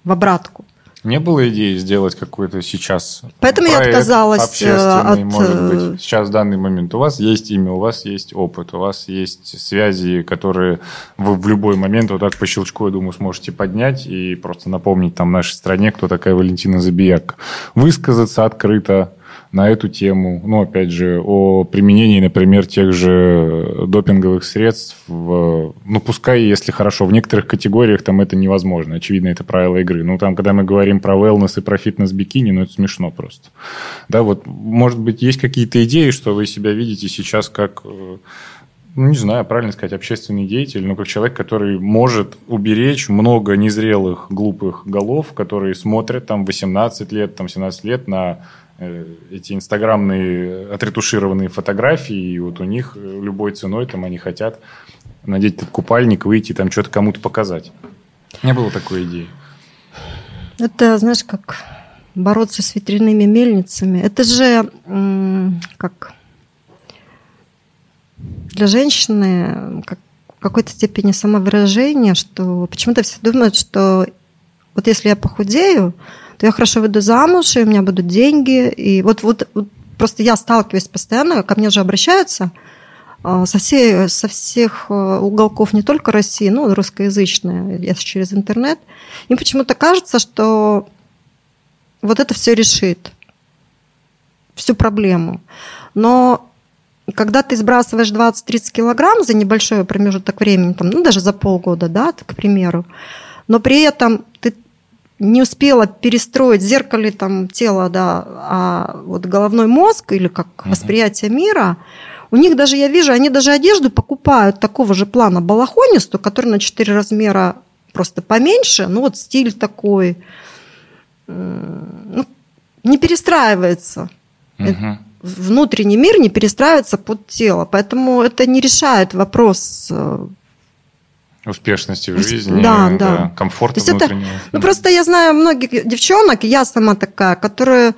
в обратку. Не было идеи сделать какой-то сейчас Поэтому я отказалась э, от... может быть. Э, сейчас в данный момент у вас есть имя, у вас есть опыт, у вас есть связи, которые вы в любой момент вот так по щелчку, я думаю, сможете поднять и просто напомнить там нашей стране, кто такая Валентина Забияк. Высказаться открыто, на эту тему, ну, опять же, о применении, например, тех же допинговых средств, в, ну, пускай, если хорошо, в некоторых категориях там это невозможно, очевидно, это правила игры. Ну, там, когда мы говорим про wellness и про фитнес-бикини, ну, это смешно просто. Да, вот, может быть, есть какие-то идеи, что вы себя видите сейчас как э, ну, не знаю, правильно сказать, общественный деятель, но как человек, который может уберечь много незрелых, глупых голов, которые смотрят там 18 лет, там 17 лет на эти инстаграмные отретушированные фотографии, и вот у них э, любой ценой там они хотят надеть этот купальник, выйти там что-то кому-то показать. Не было такой идеи. Это, знаешь, как бороться с ветряными мельницами. Это же как для женщины как в какой-то степени самовыражение, что почему-то все думают, что вот если я похудею, то я хорошо выйду замуж, и у меня будут деньги. И вот, вот, вот просто я сталкиваюсь постоянно, ко мне же обращаются а, со, всей, со всех а, уголков не только России, но русскоязычные, я через интернет. Им почему-то кажется, что вот это все решит всю проблему. Но когда ты сбрасываешь 20-30 килограмм за небольшой промежуток времени, там, ну даже за полгода, да, к примеру, но при этом ты не успела перестроить зеркале там тело, да, а вот головной мозг или как угу. восприятие мира, у них даже, я вижу, они даже одежду покупают такого же плана балахонистую, который на 4 размера просто поменьше, ну вот стиль такой, ну, не перестраивается. Угу. Внутренний мир не перестраивается под тело, поэтому это не решает вопрос э, Успешности в жизни, да, да. да. комфорта внутреннего. Это, ну, просто я знаю многих девчонок, я сама такая, которые,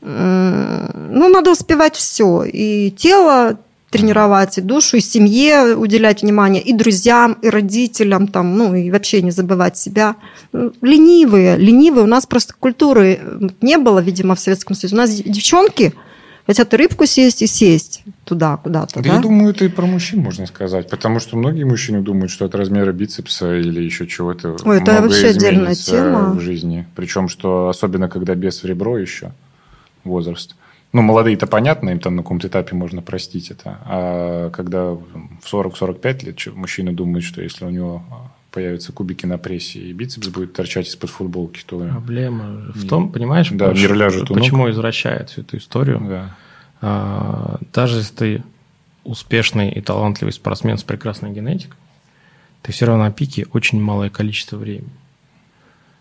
ну, надо успевать все. И тело тренировать, и душу, и семье уделять внимание, и друзьям, и родителям, там, ну, и вообще не забывать себя. Ну, ленивые, ленивые. У нас просто культуры не было, видимо, в Советском Союзе. У нас девчонки – Хотят рыбку съесть и сесть туда куда-то. Да, да? Я думаю, это и про мужчин можно сказать, потому что многие мужчины думают, что от размера бицепса или еще чего-то Ой, это вообще отдельная тема в жизни. Причем, что особенно когда без в ребро еще возраст. Ну, молодые-то понятно, им там на каком-то этапе можно простить это. А когда в 40-45 лет мужчина думает, что если у него появятся кубики на прессе, и бицепс будет торчать из-под футболки, то... Проблема в том, понимаешь, Да, мир ляжет почему извращает всю эту историю. Да. А, даже если ты успешный и талантливый спортсмен с прекрасной генетикой, ты все равно на пике очень малое количество времени.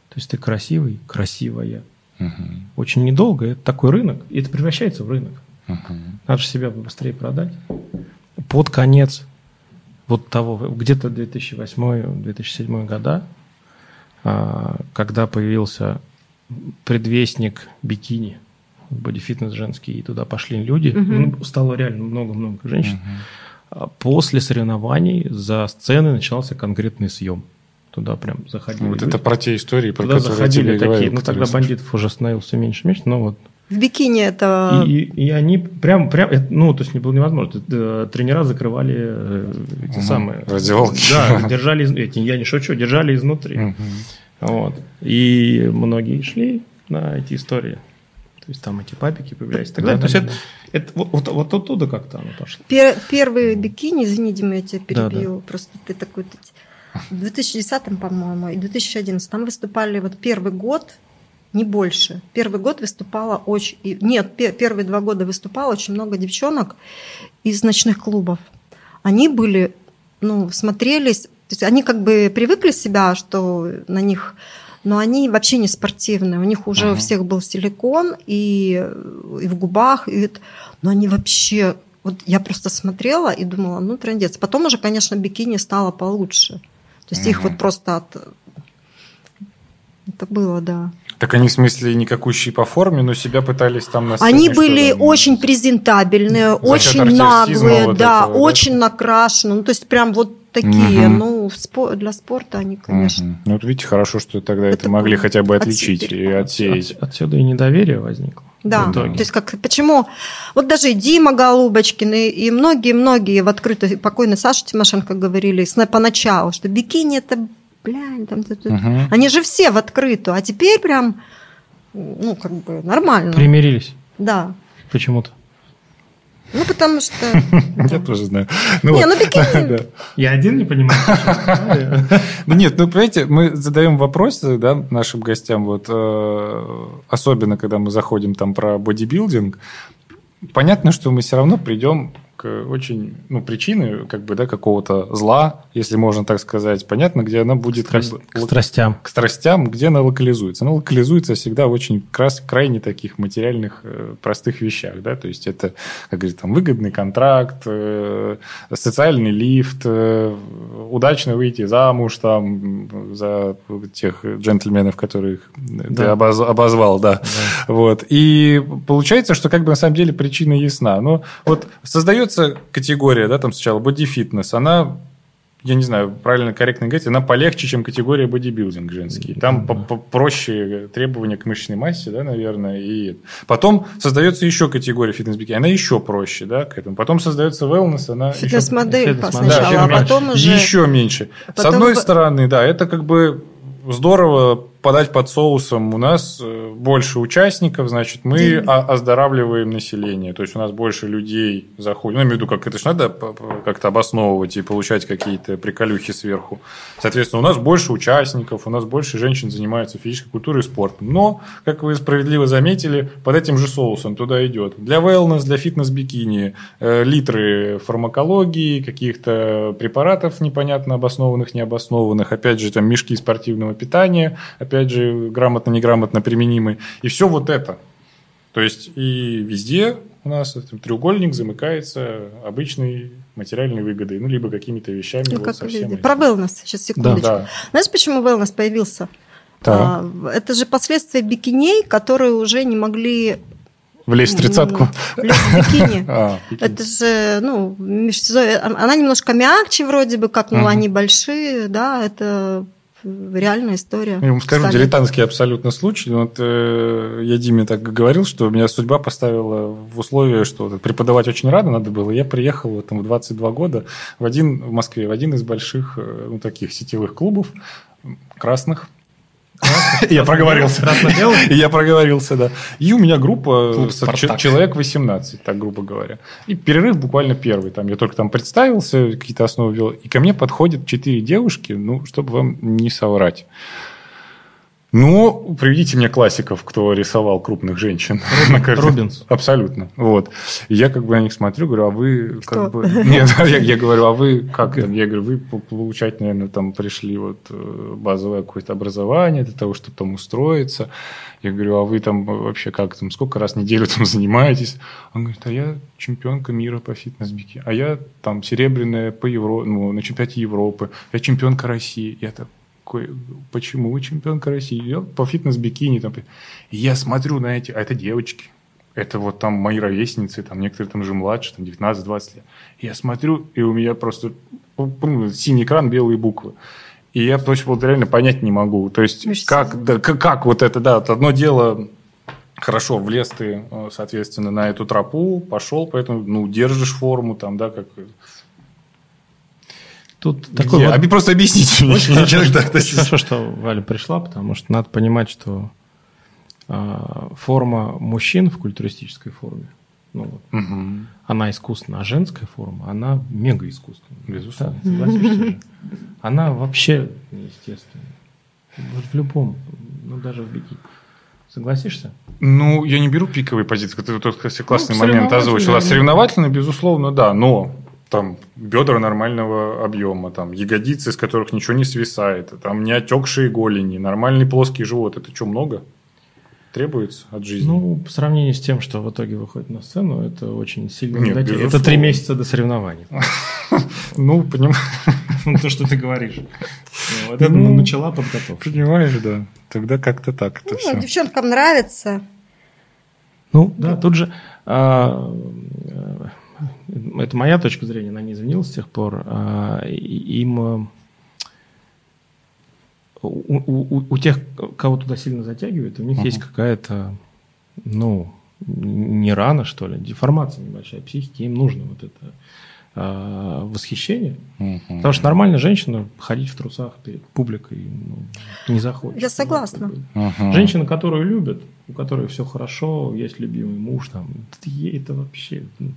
То есть ты красивый, красивая. Мгм. Очень недолго, это такой рынок, и это превращается в рынок. Мгм. Надо же себя быстрее продать. Под конец вот того, где-то 2008-2007 года, а, когда появился предвестник бикини, бодифитнес женский, и туда пошли люди, ну, стало реально много-много женщин. А После соревнований за сценой начался конкретный съем. Туда прям заходили. Вот люди. это про те истории, про Туда которые заходили тебе такие, говорил. ну тогда бандитов уже становилось все меньше и меньше, но вот В бикини это... и, и- и они прям, прям, ну, то есть не было невозможно. Это, тренера закрывали э, эти Мгм. самые... Раздевалки. Да, держали, эти, я не шучу, держали изнутри. Мгм. Вот. И многие шли на эти истории. То есть там эти папики появлялись и так далее. То есть это, это вот, вот, вот оттуда как-то оно пошло. Пер- первые бикини, извини, Дима, я тебя Да, перебью, просто ты такой... В 2010, по-моему, и 2011 там выступали вот первый год, не больше. Первый год выступало очень... Нет, пе- первые два года выступало очень много девчонок из ночных клубов. Они были, ну, смотрелись... То есть они как бы привыкли себя, что на них... Но они вообще не спортивные. У них уже у Ага. всех был силикон и, и в губах, и но они вообще вот я просто смотрела и думала, ну, трендец. Потом уже, конечно, бикини стало получше. То есть их Мгм. вот просто от... Это было, да. Так они, в смысле, никакущие по форме, но себя пытались там на Они сцене, что были ли, очень презентабельные, За очень наглые, вот да, этого, да? очень накрашены. Ну, то есть прям вот такие. Мгм. Ну, в спо- для спорта они, конечно. Мгм. Ну, вот видите, хорошо, что тогда это, Это могли хотя бы от отличить и отсеять. От- отсюда и недоверие возникло. Да, в итоге. то есть как почему вот даже и Дима Голубочкин и, и многие-многие в открытую, покойный Саша Тимошенко говорили поначалу, что бикини это, блядь, там, тут- тут. Мгм. они же все в открытую, а теперь прям, ну, как бы нормально. Примирились Да. почему-то. Ну, потому что... Я тоже знаю. Ну Не, ну бикини... Я один не понимаю. Да нет, ну, понимаете, мы задаем вопросы да, нашим гостям, вот, э, особенно, когда мы заходим там про бодибилдинг, понятно, что мы все равно придем очень, ну, причины, как бы, да, какого-то зла, если можно так сказать, понятно, где она будет как бы, К страстям. к страстям, где она локализуется. Она локализуется всегда в очень крас- крайне таких материальных э, простых вещах, да, то есть это, как говорится, там выгодный контракт, э, социальный лифт, э, удачно выйти замуж там за тех джентльменов, которых ты Да. обоз- обозвал, да. Вот. И получается, что как бы на самом деле причина ясна. Но вот создается категория, да, там сначала бодифитнес, она я не знаю, правильно, корректно говорить, она полегче, чем категория бодибилдинг женский. Там проще требования к мышечной массе, да, наверное. И потом создается еще категория фитнес-бикини, она еще проще, да, к этому. Потом создается wellness, она еще Фитнес-модель фитнес-модель. сначала, да, а меньше. потом уже... Еще меньше. С Потом одной бы- стороны, да, это как бы здорово подать под соусом. У нас э, больше участников, значит, мы оздоравливаем население. То есть у нас больше людей заходит. Ну, я имею в виду, как это же надо как-то обосновывать и получать какие-то приколюхи сверху. Соответственно, у нас больше участников, у нас больше женщин занимаются физической культурой и спортом. Но, как вы справедливо заметили, под этим же соусом туда идет для wellness, для фитнес-бикини э, литры фармакологии, каких-то препаратов непонятно обоснованных, необоснованных, опять же, там мешки спортивного питания, опять же, грамотно-неграмотно применимые. И все вот это. То есть и везде у нас этот треугольник замыкается обычной материальной выгодой, ну, либо какими-то вещами. Ну, вот как совсем. Про wellness, сейчас секундочку. Да. Знаешь, почему wellness появился? Так. А, это же последствия бикиней, которые уже не могли Влезть в тридцатку. влезть в бикини. А, Это же, ну, межсезонье- она немножко мягче вроде бы, как, ну, они большие, да, это реальная история. Я вам скажу, Стали. дилетантский абсолютно случай. Вот, э, я Диме так говорил, что меня судьба поставила в условие, что вот преподавать очень рано надо было. Я приехал вот, там, в 22 года в один в Москве, в один из больших э, ну, таких сетевых клубов красных. Я проговорился. Я проговорился, да. И у меня группа, человек 18, так грубо говоря. И перерыв буквально первый. Там я только там представился, какие-то основы ввел. И ко мне подходят четыре девушки, ну, чтобы вам не соврать. Ну, приведите мне классиков, кто рисовал крупных женщин. Рубинс. Абсолютно. Вот. И я как бы на них смотрю, говорю, а вы Кто? как бы... Нет, я, я говорю, а вы как там? Я говорю, вы по- получать, наверное, там пришли вот э, базовое какое-то образование для того, чтобы там устроиться. Я говорю, а вы там вообще как там, сколько раз в неделю там занимаетесь? Он говорит, а я чемпионка мира по фитнес-бике, а я там серебряная по Евро... ну, на чемпионате Европы, я чемпионка России. Я такой, почему вы чемпионка России? Я по фитнес-бикини там. И я смотрю на эти, а это девочки. Это вот там мои ровесницы, там некоторые там уже младше, там 19-20 лет. Я смотрю, и у меня просто ну, синий экран, белые буквы. И я то есть, вот реально понять не могу. То есть, Миш, как, да, как, как вот это, да, вот одно дело, хорошо, влез ты, э, соответственно, на эту тропу, пошел, поэтому, ну, держишь форму там, да, как... Тут Где? такой вот Оби- Просто объясните мне. Очень хорошо, так- так- очень хорошо, что Валя пришла, потому что надо понимать, что а, форма мужчин в культуристической форме, ну, вот, Мгм. она искусственная, а женская форма, она мега искусственная. Безусловно. Да, согласишься же? Она вообще неестественная. Вот в любом, ну даже в бикини. Согласишься? Ну, я не беру пиковые позиции. Ты тут, кстати, классный Ну, момент озвучил. А да. соревновательно, безусловно, да. Но там бедра нормального объема, там ягодицы, из которых ничего не свисает, там не отекшие голени, нормальный плоский живот. Это что, много требуется от жизни? Ну, по сравнению с тем, что в итоге выходит на сцену, это очень сильно Нет, безусловно. Это три месяца до соревнований. Ну, понимаешь, То, что ты говоришь. Вот это Ну, начала подготовка. понимаешь, да. Тогда как-то так это Ну, все. девчонкам нравится. Ну, да, тут же а, это моя точка зрения, она не изменилась с тех пор. а, Им э, у, у- у- тех, кого туда сильно затягивает, у них Мгм. есть какая-то, ну, не рана, что ли, деформация небольшая психики, им нужно вот это а, восхищение. Потому что нормально женщина ходить в трусах перед публикой ну, не захочет. Я согласна. Женщина, которую любят, у которой все хорошо, есть любимый муж, там, это ей это вообще, ну,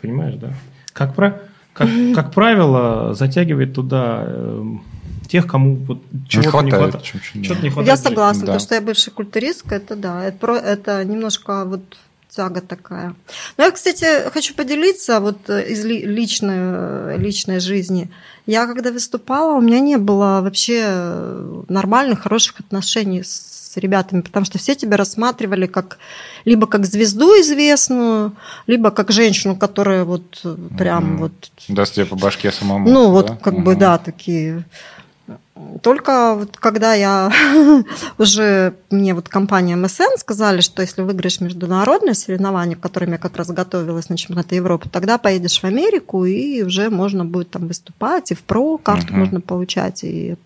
понимаешь, да? Как, про, как, как правило, затягивает туда эм, тех, кому вот Не чего-то не хватает. хватает. Чего-то да. не хватает Я согласна, да. то, что я бывшая культуристка, это да, это, про- это немножко вот тяга такая. Но я, кстати, хочу поделиться вот э, из ли- личной, э, личной жизни. Я когда выступала, у меня не было вообще э, нормальных, хороших отношений с ребятами, потому что все тебя рассматривали как либо как звезду известную, либо как женщину, которая вот прям Мгм. вот Даст тебе по башке самому. ну, вот да? как бы, Мгм. да, такие. Только вот когда я уже, мне вот компания МСН сказали, что если выиграешь международные соревнования, к которым я как раз готовилась на чемпионаты Европы, тогда поедешь в Америку, и уже можно будет там выступать, и в ПРО карту Мгм. можно получать. И,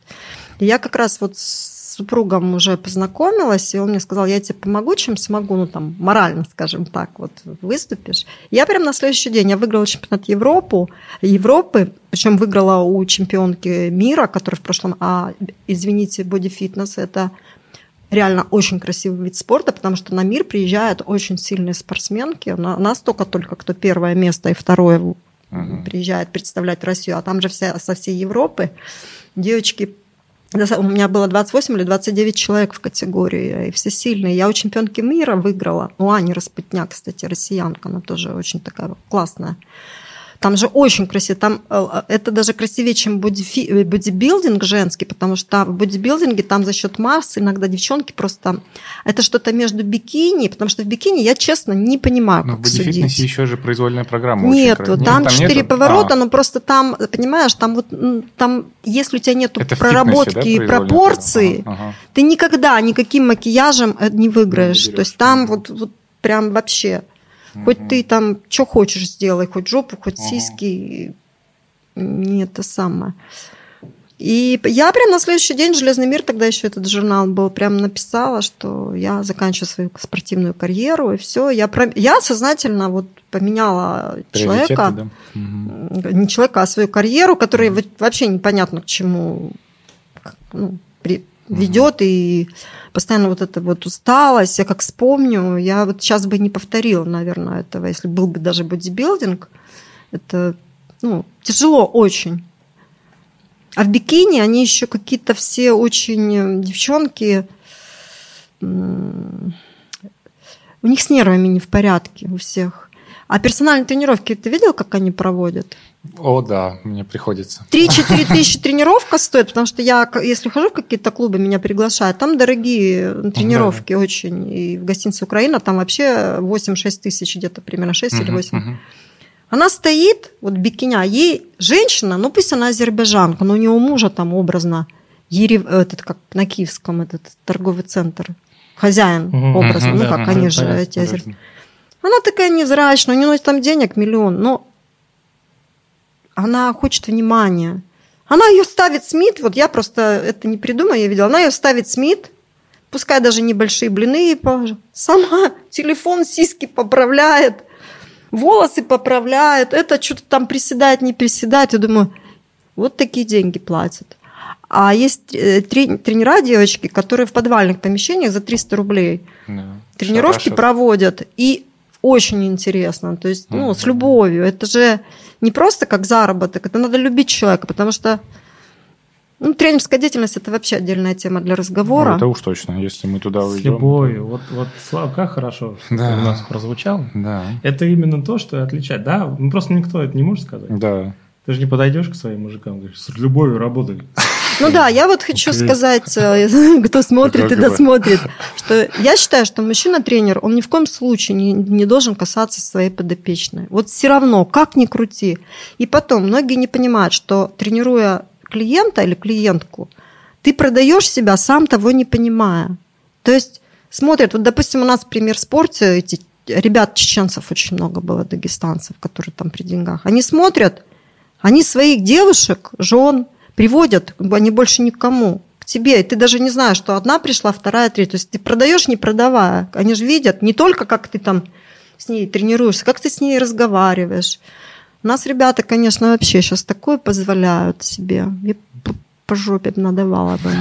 и я как раз вот с супругом уже познакомилась, и он мне сказал, я тебе помогу, чем смогу, ну там морально, скажем так, вот выступишь. Я прям на следующий день, я выиграла чемпионат Европу, Европы, причем выиграла у чемпионки мира, которая в прошлом, а, извините, бодифитнес, это реально очень красивый вид спорта, потому что на мир приезжают очень сильные спортсменки. На- Нас только только кто первое место и второе Мгм. приезжает представлять Россию, а там же вся, со всей Европы девочки у меня было 28 или 29 человек в категории, и все сильные. Я у чемпионки мира выиграла. У Ани Распутняк, кстати, россиянка, она тоже очень такая классная. Там же очень красиво. Там э, это даже красивее, чем бодифи- э, бодибилдинг женский, потому что в бодибилдинге там за счет массы иногда девчонки просто... Это что-то между бикини, потому что в бикини я, честно, не понимаю, Но как в бодифитнесе еще же произвольная программа. очень Нету, красивая. там четыре поворота, А, но просто там, понимаешь, там вот там, если у тебя нету это проработки фитнесе, и да, пропорций, программа? Ага, ага. ты никогда никаким макияжем э, не выиграешь. Не То есть там вот, вот прям вообще, хоть Мгм. ты там что хочешь сделай, хоть жопу, хоть Ага. сиськи, не это самое. И я прям на следующий день «Железный мир», тогда еще этот журнал был, прям написала, что я заканчиваю свою спортивную карьеру, и все. Я, про- я сознательно вот поменяла Приоритеты, человека, да? Не человека, а свою карьеру, которая вот вообще непонятно к чему, ну, при- ведет, и постоянно вот эта вот усталость. Я как вспомню, я вот сейчас бы не повторила, наверное, этого, если был бы даже бодибилдинг. Это ну, тяжело очень. А в бикини они еще какие-то все очень девчонки, у них с нервами не в порядке у всех. А персональные тренировки, ты видел, как они проводят? О, да, мне приходится. 3-4 тысячи тренировка стоит, потому что я, если хожу в какие-то клубы, меня приглашают, там дорогие тренировки да. очень. И в гостинице Украина там вообще 8-6 тысяч где-то, примерно 6 угу, или 8. Угу. Она стоит, вот бикиня, ей женщина, ну пусть она азербайджанка, но у нее мужа там образно, Ерев, этот, как на Киевском, этот торговый центр, хозяин угу, образно, ну да, как они же эти азербайджанцы. Она такая невзрачная, у нее там денег миллион, но она хочет внимания. Она ее ставит Смит, вот я просто это не придумала, я видела, она ее ставит Смит, пускай даже небольшие блины, сама телефон сиськи поправляет, волосы поправляет, это что-то там приседает, не приседает. Я думаю, вот такие деньги платят. А есть э, тренера девочки, которые в подвальных помещениях за 300 рублей да. тренировки Хорошо. проводят. И очень интересно. То есть, ну, с любовью. Это же не просто как заработок, это надо любить человека, потому что ну, тренерская деятельность это вообще отдельная тема для разговора. Ну, это уж точно, если мы туда уйдем. С любовью. Вот, вот Слава, как хорошо да. у нас прозвучал. Да. Это именно то, что отличает. Да, ну просто никто это не может сказать. Да. Ты же не подойдешь к своим мужикам, говоришь, с любовью работай. Ну да, я вот хочу сказать, э, кто смотрит и досмотрит, что я считаю, что мужчина-тренер, он ни в коем случае не, не должен касаться своей подопечной. Вот все равно, как ни крути. И потом, многие не понимают, что тренируя клиента или клиентку, ты продаешь себя, сам того не понимая. То есть смотрят, вот, допустим, у нас пример в спорте, эти ребят чеченцев очень много было, дагестанцев, которые там при деньгах. Они смотрят, они своих девушек, жен приводят, они больше никому, к тебе. И ты даже не знаешь, что одна пришла, вторая, третья. То есть ты продаешь, не продавая. Они же видят не только, как ты там с ней тренируешься, как ты с ней разговариваешь. У нас ребята, конечно, вообще сейчас такое позволяют себе. Я по жопе надавала бы.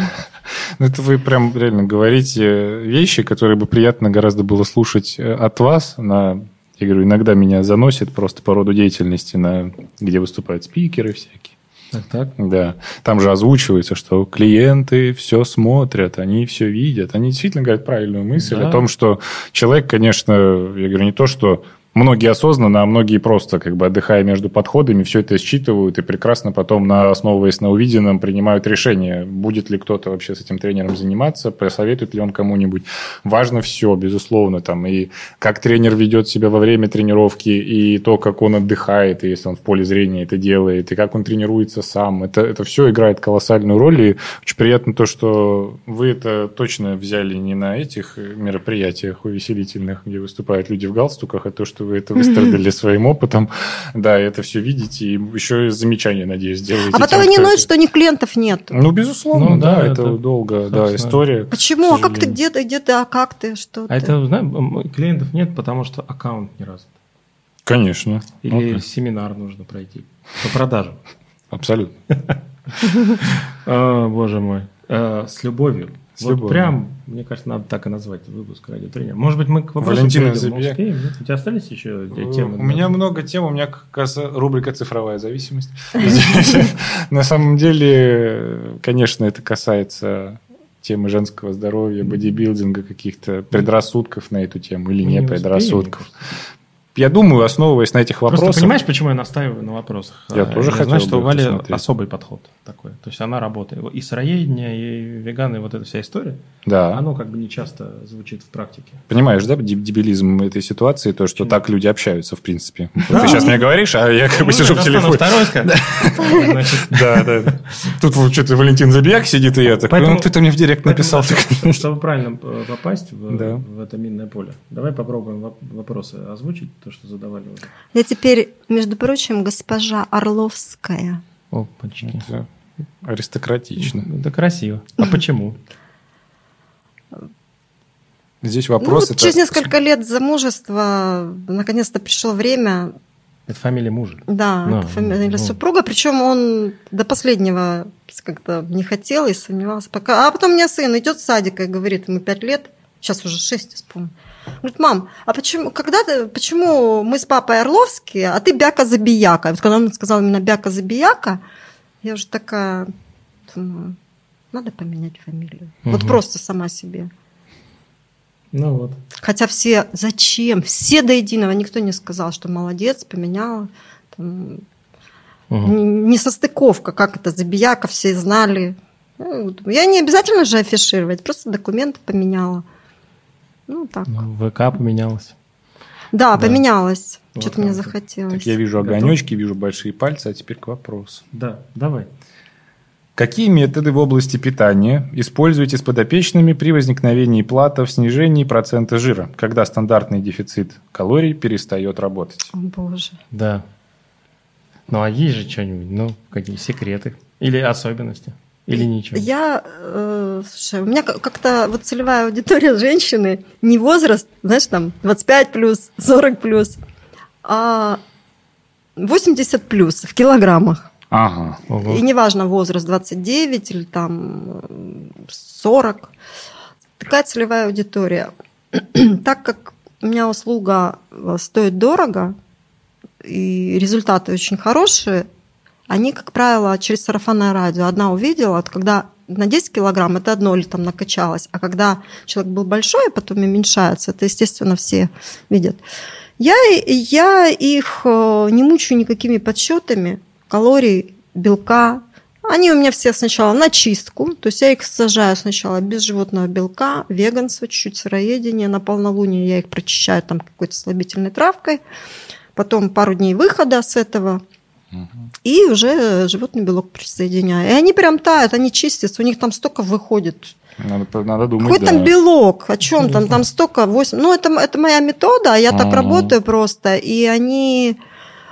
Ну, это вы прям реально говорите вещи, которые бы приятно гораздо было слушать э, от вас на я говорю, иногда меня заносит просто по роду деятельности, на, где выступают спикеры всякие. Так, так. Да. Там же озвучивается, что клиенты все смотрят, они все видят. Они действительно говорят правильную мысль да. о том, что человек, конечно, я говорю, не то, что многие осознанно, а многие просто, как бы отдыхая между подходами, все это считывают и прекрасно потом, на, основываясь на увиденном, принимают решение, будет ли кто-то вообще с этим тренером заниматься, посоветует ли он кому-нибудь. Важно все, безусловно, там, и как тренер ведет себя во время тренировки, и то, как он отдыхает, и если он в поле зрения это делает, и как он тренируется сам. Это, это все играет колоссальную роль, и очень приятно то, что вы это точно взяли не на этих мероприятиях увеселительных, где выступают люди в галстуках, а то, что вы это выстрадали своим опытом. Да, это все видите, и еще и замечания, надеюсь, делаете. А потом они ноют, что у них клиентов нет. Ну, безусловно, ну, да, это, долго, да, история. Почему? А как ты где-то, где-то, а как ты, что А это, знаешь, клиентов нет, потому что аккаунт не развит. Конечно. Или семинар нужно пройти по продажам. Абсолютно. Боже мой. Э, с любовью. С вот любовью. прям, мне кажется, надо так и назвать выпуск радиотренера. Может быть, мы к вопросу Валентина Забияк. У тебя остались еще темы? У меня много тем, у меня как раз рубрика «Цифровая зависимость». На самом деле, конечно, это касается темы женского здоровья, бодибилдинга, каких-то предрассудков на эту тему или не предрассудков я думаю, основываясь на этих вопросах... Просто понимаешь, почему я настаиваю на вопросах? Я а, тоже я хотел знаю, что у Вали посмотреть. особый подход такой. То есть она работает. И сыроедение, и веганы, и вот эта вся история, да. оно как бы не часто звучит в практике. Понимаешь, да, дебилизм этой ситуации, то, что Почему? так люди общаются, в принципе. Ты сейчас мне говоришь, а я как бы ну, сижу в телефоне. Второй Да, да. Тут что-то Валентин Забияк сидит, и я такой, ну, ты-то мне в директ написал. Чтобы правильно попасть в это минное поле, давай попробуем вопросы озвучить, то, что задавали уже. Я теперь, между прочим, госпожа Орловская. Опачки. Это аристократично. Это красиво. А почему? Здесь вопрос... Ну, это... Через несколько лет замужества наконец-то пришло время Это фамилия мужа. Да, Ну, это фамилия ну. супруга. Причем он до последнего как-то не хотел и сомневался. Пока... А потом у меня сын идет в садик и говорит, ему пять лет, сейчас уже шесть, вспомнил. Говорит, мам, а почему, когда ты, почему мы с папой Орловские, а ты Бяка Забияка? Вот когда он сказал именно Бяка Забияка, я уже такая думаю, надо поменять фамилию. Вот Мгм. просто сама себе. Ну вот. Хотя все, зачем? Все до единого, никто не сказал, что молодец, поменяла. Там, Мгм. не не состыковка, как это, забияка, все знали. Ну, вот. Я не обязательно же афишировать, просто документы поменяла. Ну, так. Ну, ВК поменялось. Да, да. поменялось. Вот Что-то мне захотелось. Так я вижу Готов? огонечки, вижу большие пальцы, а теперь к вопросу. Да, давай. Какие методы в области питания используете с подопечными при возникновении платов, снижении процента жира, когда стандартный дефицит калорий перестает работать? О, боже. Да. Ну, а есть же что-нибудь? Ну, какие секреты? Или особенности? Или ничего? Я, э, слушай, у меня как- как-то вот целевая аудитория женщины, не возраст, знаешь, там 25 плюс, 40 плюс, а 80 плюс в килограммах. Ага. Ого. И неважно, возраст 29 или там э, 40. Такая целевая аудитория. так как у меня услуга э, стоит дорого, и результаты очень хорошие, они, как правило, через сарафанное радио. Одна увидела, когда на 10 килограмм это одно или там накачалось, а когда человек был большой, а потом уменьшается, это, естественно, все видят. Я, я их э, не мучаю никакими подсчетами калорий, белка. Они у меня все сначала на чистку, то есть я их сажаю сначала без животного белка, веганство, чуть-чуть сыроедение, на полнолуние я их прочищаю там какой-то слабительной травкой, потом пару дней выхода с этого, и уже животный белок присоединяю. И они прям тают, они чистятся, у них там столько выходит. Надо, надо думать, Какой там да. белок? О чем там? Там столько 8. Ну, это, это моя метода, я так Ага. работаю просто. И они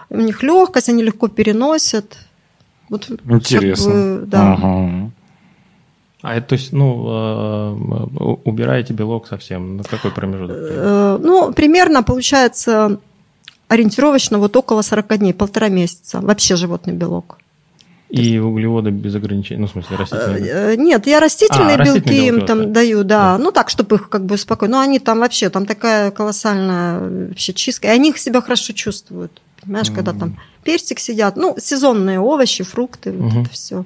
у них легкость, они легко переносят. Вот, как Интересно. бы, да. Ага. А это, то есть, ну, э, у- убираете белок совсем? На какой промежуток? Э, Ну, примерно получается ориентировочно вот около 40 дней, полтора месяца. Вообще животный белок. И углеводы без ограничений? Ну, в смысле, растительные? Э, Нет, я растительные А, растительные белки им белки там оставить. даю, да. Да. Ну так, чтобы их как бы спокойно. Но они там вообще, там такая колоссальная вообще чистка. И они себя хорошо чувствуют. Понимаешь, когда там персик сидят, ну, сезонные овощи, фрукты, вот Мгм. это все.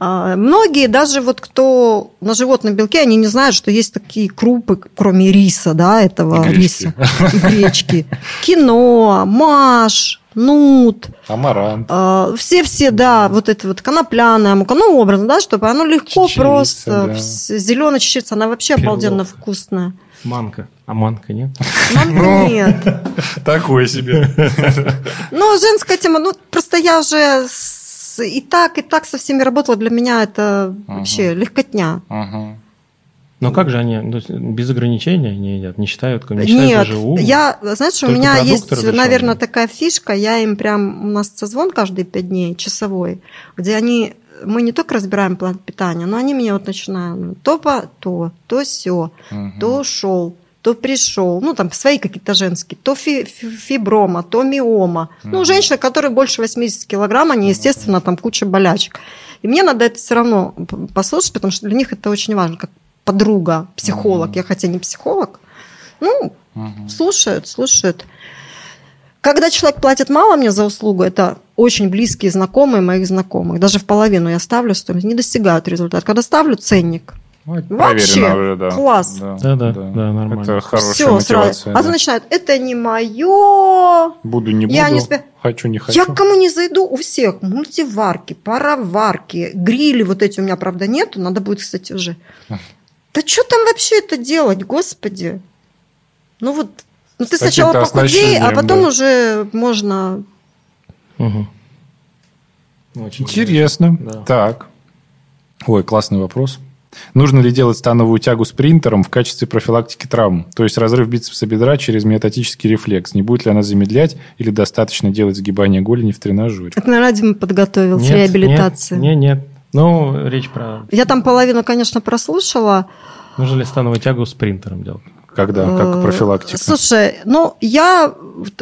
Многие, даже вот кто на животном белке, они не знают, что есть такие крупы, кроме риса, да, этого И гречки. риса. И гречки. Кино, маш, нут, Амарант. а, Все-все, да, вот это вот конопляная мука, ну, образно, да, чтобы оно легко Чечевица, просто, да. зеленая чечевица, она вообще обалденно вкусная. Манка. А манка нет? Манка Ну. нет. Такой себе. Ну, женская тема, ну, просто я же с- и так, и так со всеми работала, для меня это Ага. вообще легкотня. Ага. Но как же они без ограничений они едят? Не считают, не считают Нет, даже ум? я, знаешь, у Только меня продукты есть, разрешенные. наверное, такая фишка, я им прям, у нас созвон каждые пять дней, часовой, где они, мы не только разбираем план питания, но они мне вот начинают, ну, то по то, то все, Мгм. то ушел, то пришел, ну там свои какие-то женские, то фи- фи- фиброма, то миома. Ну, Мгм. женщины, которые больше 80 килограмм, они, естественно, там куча болячек. И мне надо это все равно послушать, потому что для них это очень важно, как подруга, психолог. Мгм. Я хотя не психолог. Ну, Мгм. слушают, слушают. Когда человек платит мало мне за услугу, это очень близкие знакомые моих знакомых. Даже в половину я ставлю стоимость, не достигают результат. Когда ставлю ценник, Вообще, уже, да. класс. Да-да, да, нормально. Это хорошая все мотивация. сразу. А да. то начинают, это не мое. Буду, не буду. Я не спе- Хочу, не хочу. Я к кому не зайду, у всех мультиварки, пароварки, грили вот эти у меня, правда, нету. Надо будет, кстати, уже. Да что там вообще это делать, господи? Ну вот, ну ты сначала похудей, а потом да. уже можно Мгм. Очень Интересно. Да. Так. Ой, классный вопрос. Нужно ли делать становую тягу с принтером в качестве профилактики травм? То есть разрыв бицепса бедра через миотатический рефлекс. Не будет ли она замедлять или достаточно делать сгибание голени в тренажере? Это, наверное, Дима подготовил с Нет, реабилитацией. Нет, нет, нет. Ну, речь про... Я там половину, конечно, прослушала. Нужно ли становую тягу с принтером делать? Когда? Как Э, профилактика? Слушай, ну я,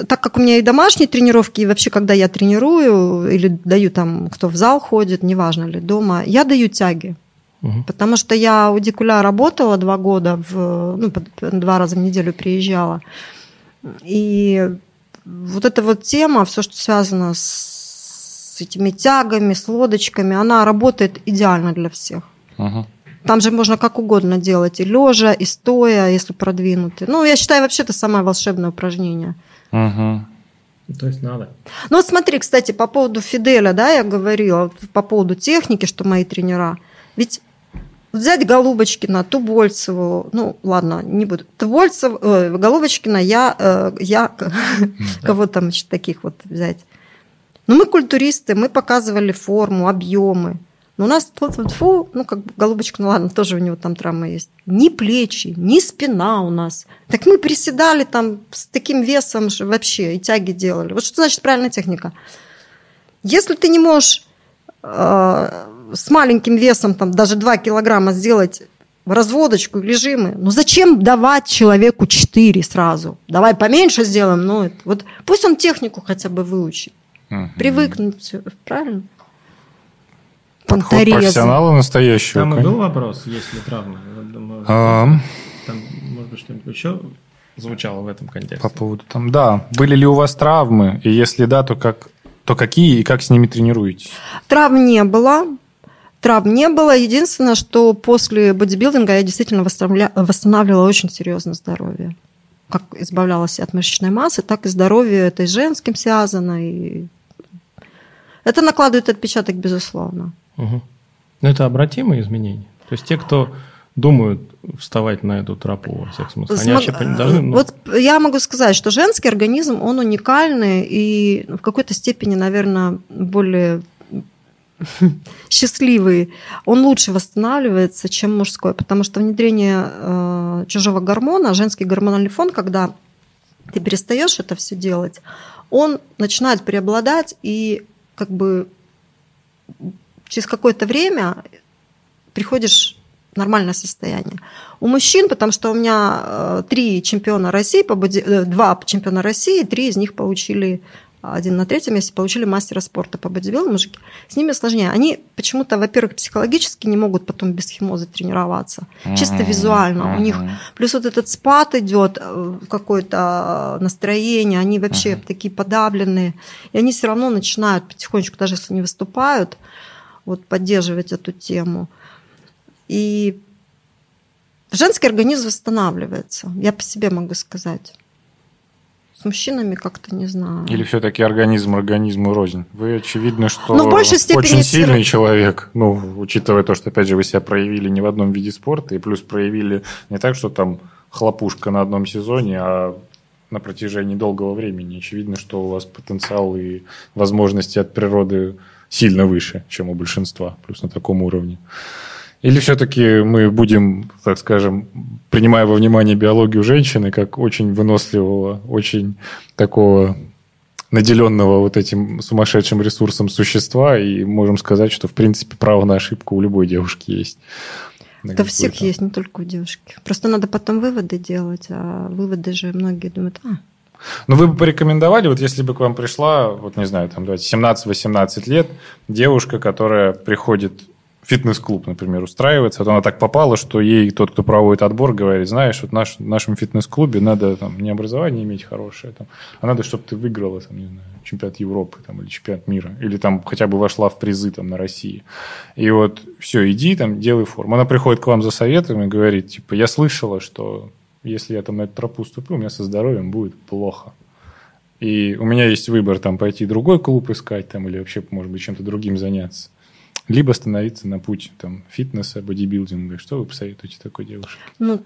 так как у меня и домашние тренировки, и вообще, когда я тренирую или даю там, кто в зал ходит, неважно ли, дома, я даю тяги. Мгм. Потому что я у Дикуля работала два года, в, ну, два раза в неделю приезжала. И вот эта вот тема, все, что связано с этими тягами, с лодочками, она работает идеально для всех. Мгм. Там же можно как угодно делать, и лежа, и стоя, если продвинутый. Ну, я считаю, вообще это самое волшебное упражнение. Мгм. То есть надо. Ну, вот смотри, кстати, по поводу Фиделя, да, я говорила, по поводу техники, что мои тренера. Ведь взять Голубочкина, Тубольцеву, ну, ладно, не буду. Тубольцев, э, Голубочкина, я, э, я кого там еще таких вот взять. Ну, мы культуристы, мы показывали форму, объемы. Но у нас, тьфу, ну, как бы Голубочкина, ладно, тоже у него там травма есть. Ни плечи, ни спина у нас. Так мы приседали там с таким весом же вообще и тяги делали. Вот что значит правильная техника? Если ты не можешь э, с маленьким весом, там, даже 2 килограмма сделать разводочку или жимы, ну зачем давать человеку 4 сразу? Давай поменьше сделаем, ну, это, вот пусть он технику хотя бы выучит. Мгм. Привыкнуть, всё, правильно? Подход профессионала настоящего. Там и был вопрос, есть ли травмы. Думаю, А, Там, может быть, что-нибудь еще звучало в этом контексте. По поводу там, да. Были ли у вас травмы? И если да, то как то какие и как с ними тренируетесь? Травм не было. Травм не было. Единственное, что после бодибилдинга я действительно восстанавля- восстанавливала очень серьезно здоровье. Как избавлялась от мышечной массы, так и здоровье это и с женским связано. И... Это накладывает отпечаток, безусловно. Мгм. Но это обратимые изменения. То есть те, кто думают вставать на эту тропу, во всех смыслах, они Смог- вообще должны... ну, Вот я могу сказать, что женский организм, он уникальный и в какой-то степени, наверное, более счастливый, он лучше восстанавливается, чем мужской, потому что внедрение э, чужого гормона, женский гормональный фон, когда ты перестаешь это все делать, он начинает преобладать и как бы через какое-то время приходишь в нормальное состояние. У мужчин, потому что у меня э, три чемпиона России, э, два чемпиона России, три из них получили, один на третьем месте, получили мастера спорта по бодибилдингу, мужики. С ними сложнее. Они почему-то, во-первых, психологически не могут потом без химозы тренироваться. Чисто Мгм. визуально. У них. Плюс вот этот спад идет, э, какое-то настроение, они вообще Ага. такие подавленные. И они все равно начинают потихонечку, даже если не выступают, вот поддерживать эту тему. И женский организм восстанавливается. Я по себе могу сказать. С мужчинами как-то не знаю. Или все-таки организм организму рознь? Вы, очевидно, что Ну, в большей степени очень сильный равно. человек, ну, учитывая то, что, опять же, вы себя проявили не в одном виде спорта, и плюс проявили не так, что там хлопушка на одном сезоне, а на протяжении долгого времени. Очевидно, что у вас потенциал и возможности от природы сильно выше, чем у большинства, плюс на таком уровне. Или все-таки мы будем, так скажем, принимая во внимание биологию женщины, как очень выносливого, очень такого наделенного вот этим сумасшедшим ресурсом существа, и можем сказать, что, в принципе, право на ошибку у любой девушки есть. У всех есть, не только у девушки. Просто надо потом выводы делать, а выводы же многие думают, а, Ну, вы бы порекомендовали, вот если бы к вам пришла, вот не знаю, там, давайте, 17-18 лет, девушка, которая приходит фитнес-клуб, например, устраивается, вот она так попала, что ей тот, кто проводит отбор, говорит, знаешь, вот наш, в нашем фитнес-клубе надо там не образование иметь хорошее, там, а надо, чтобы ты выиграла, там, не знаю, чемпионат Европы там, или чемпионат мира, или там хотя бы вошла в призы там, на России. И вот все, иди там, делай форму. Она приходит к вам за советом и говорит, типа, я слышала, что если я там на эту тропу ступлю, у меня со здоровьем будет плохо. И у меня есть выбор там пойти другой клуб искать там, или вообще, может быть, чем-то другим заняться. Либо становиться на путь там, фитнеса, бодибилдинга. Что вы посоветуете такой девушке? Ну,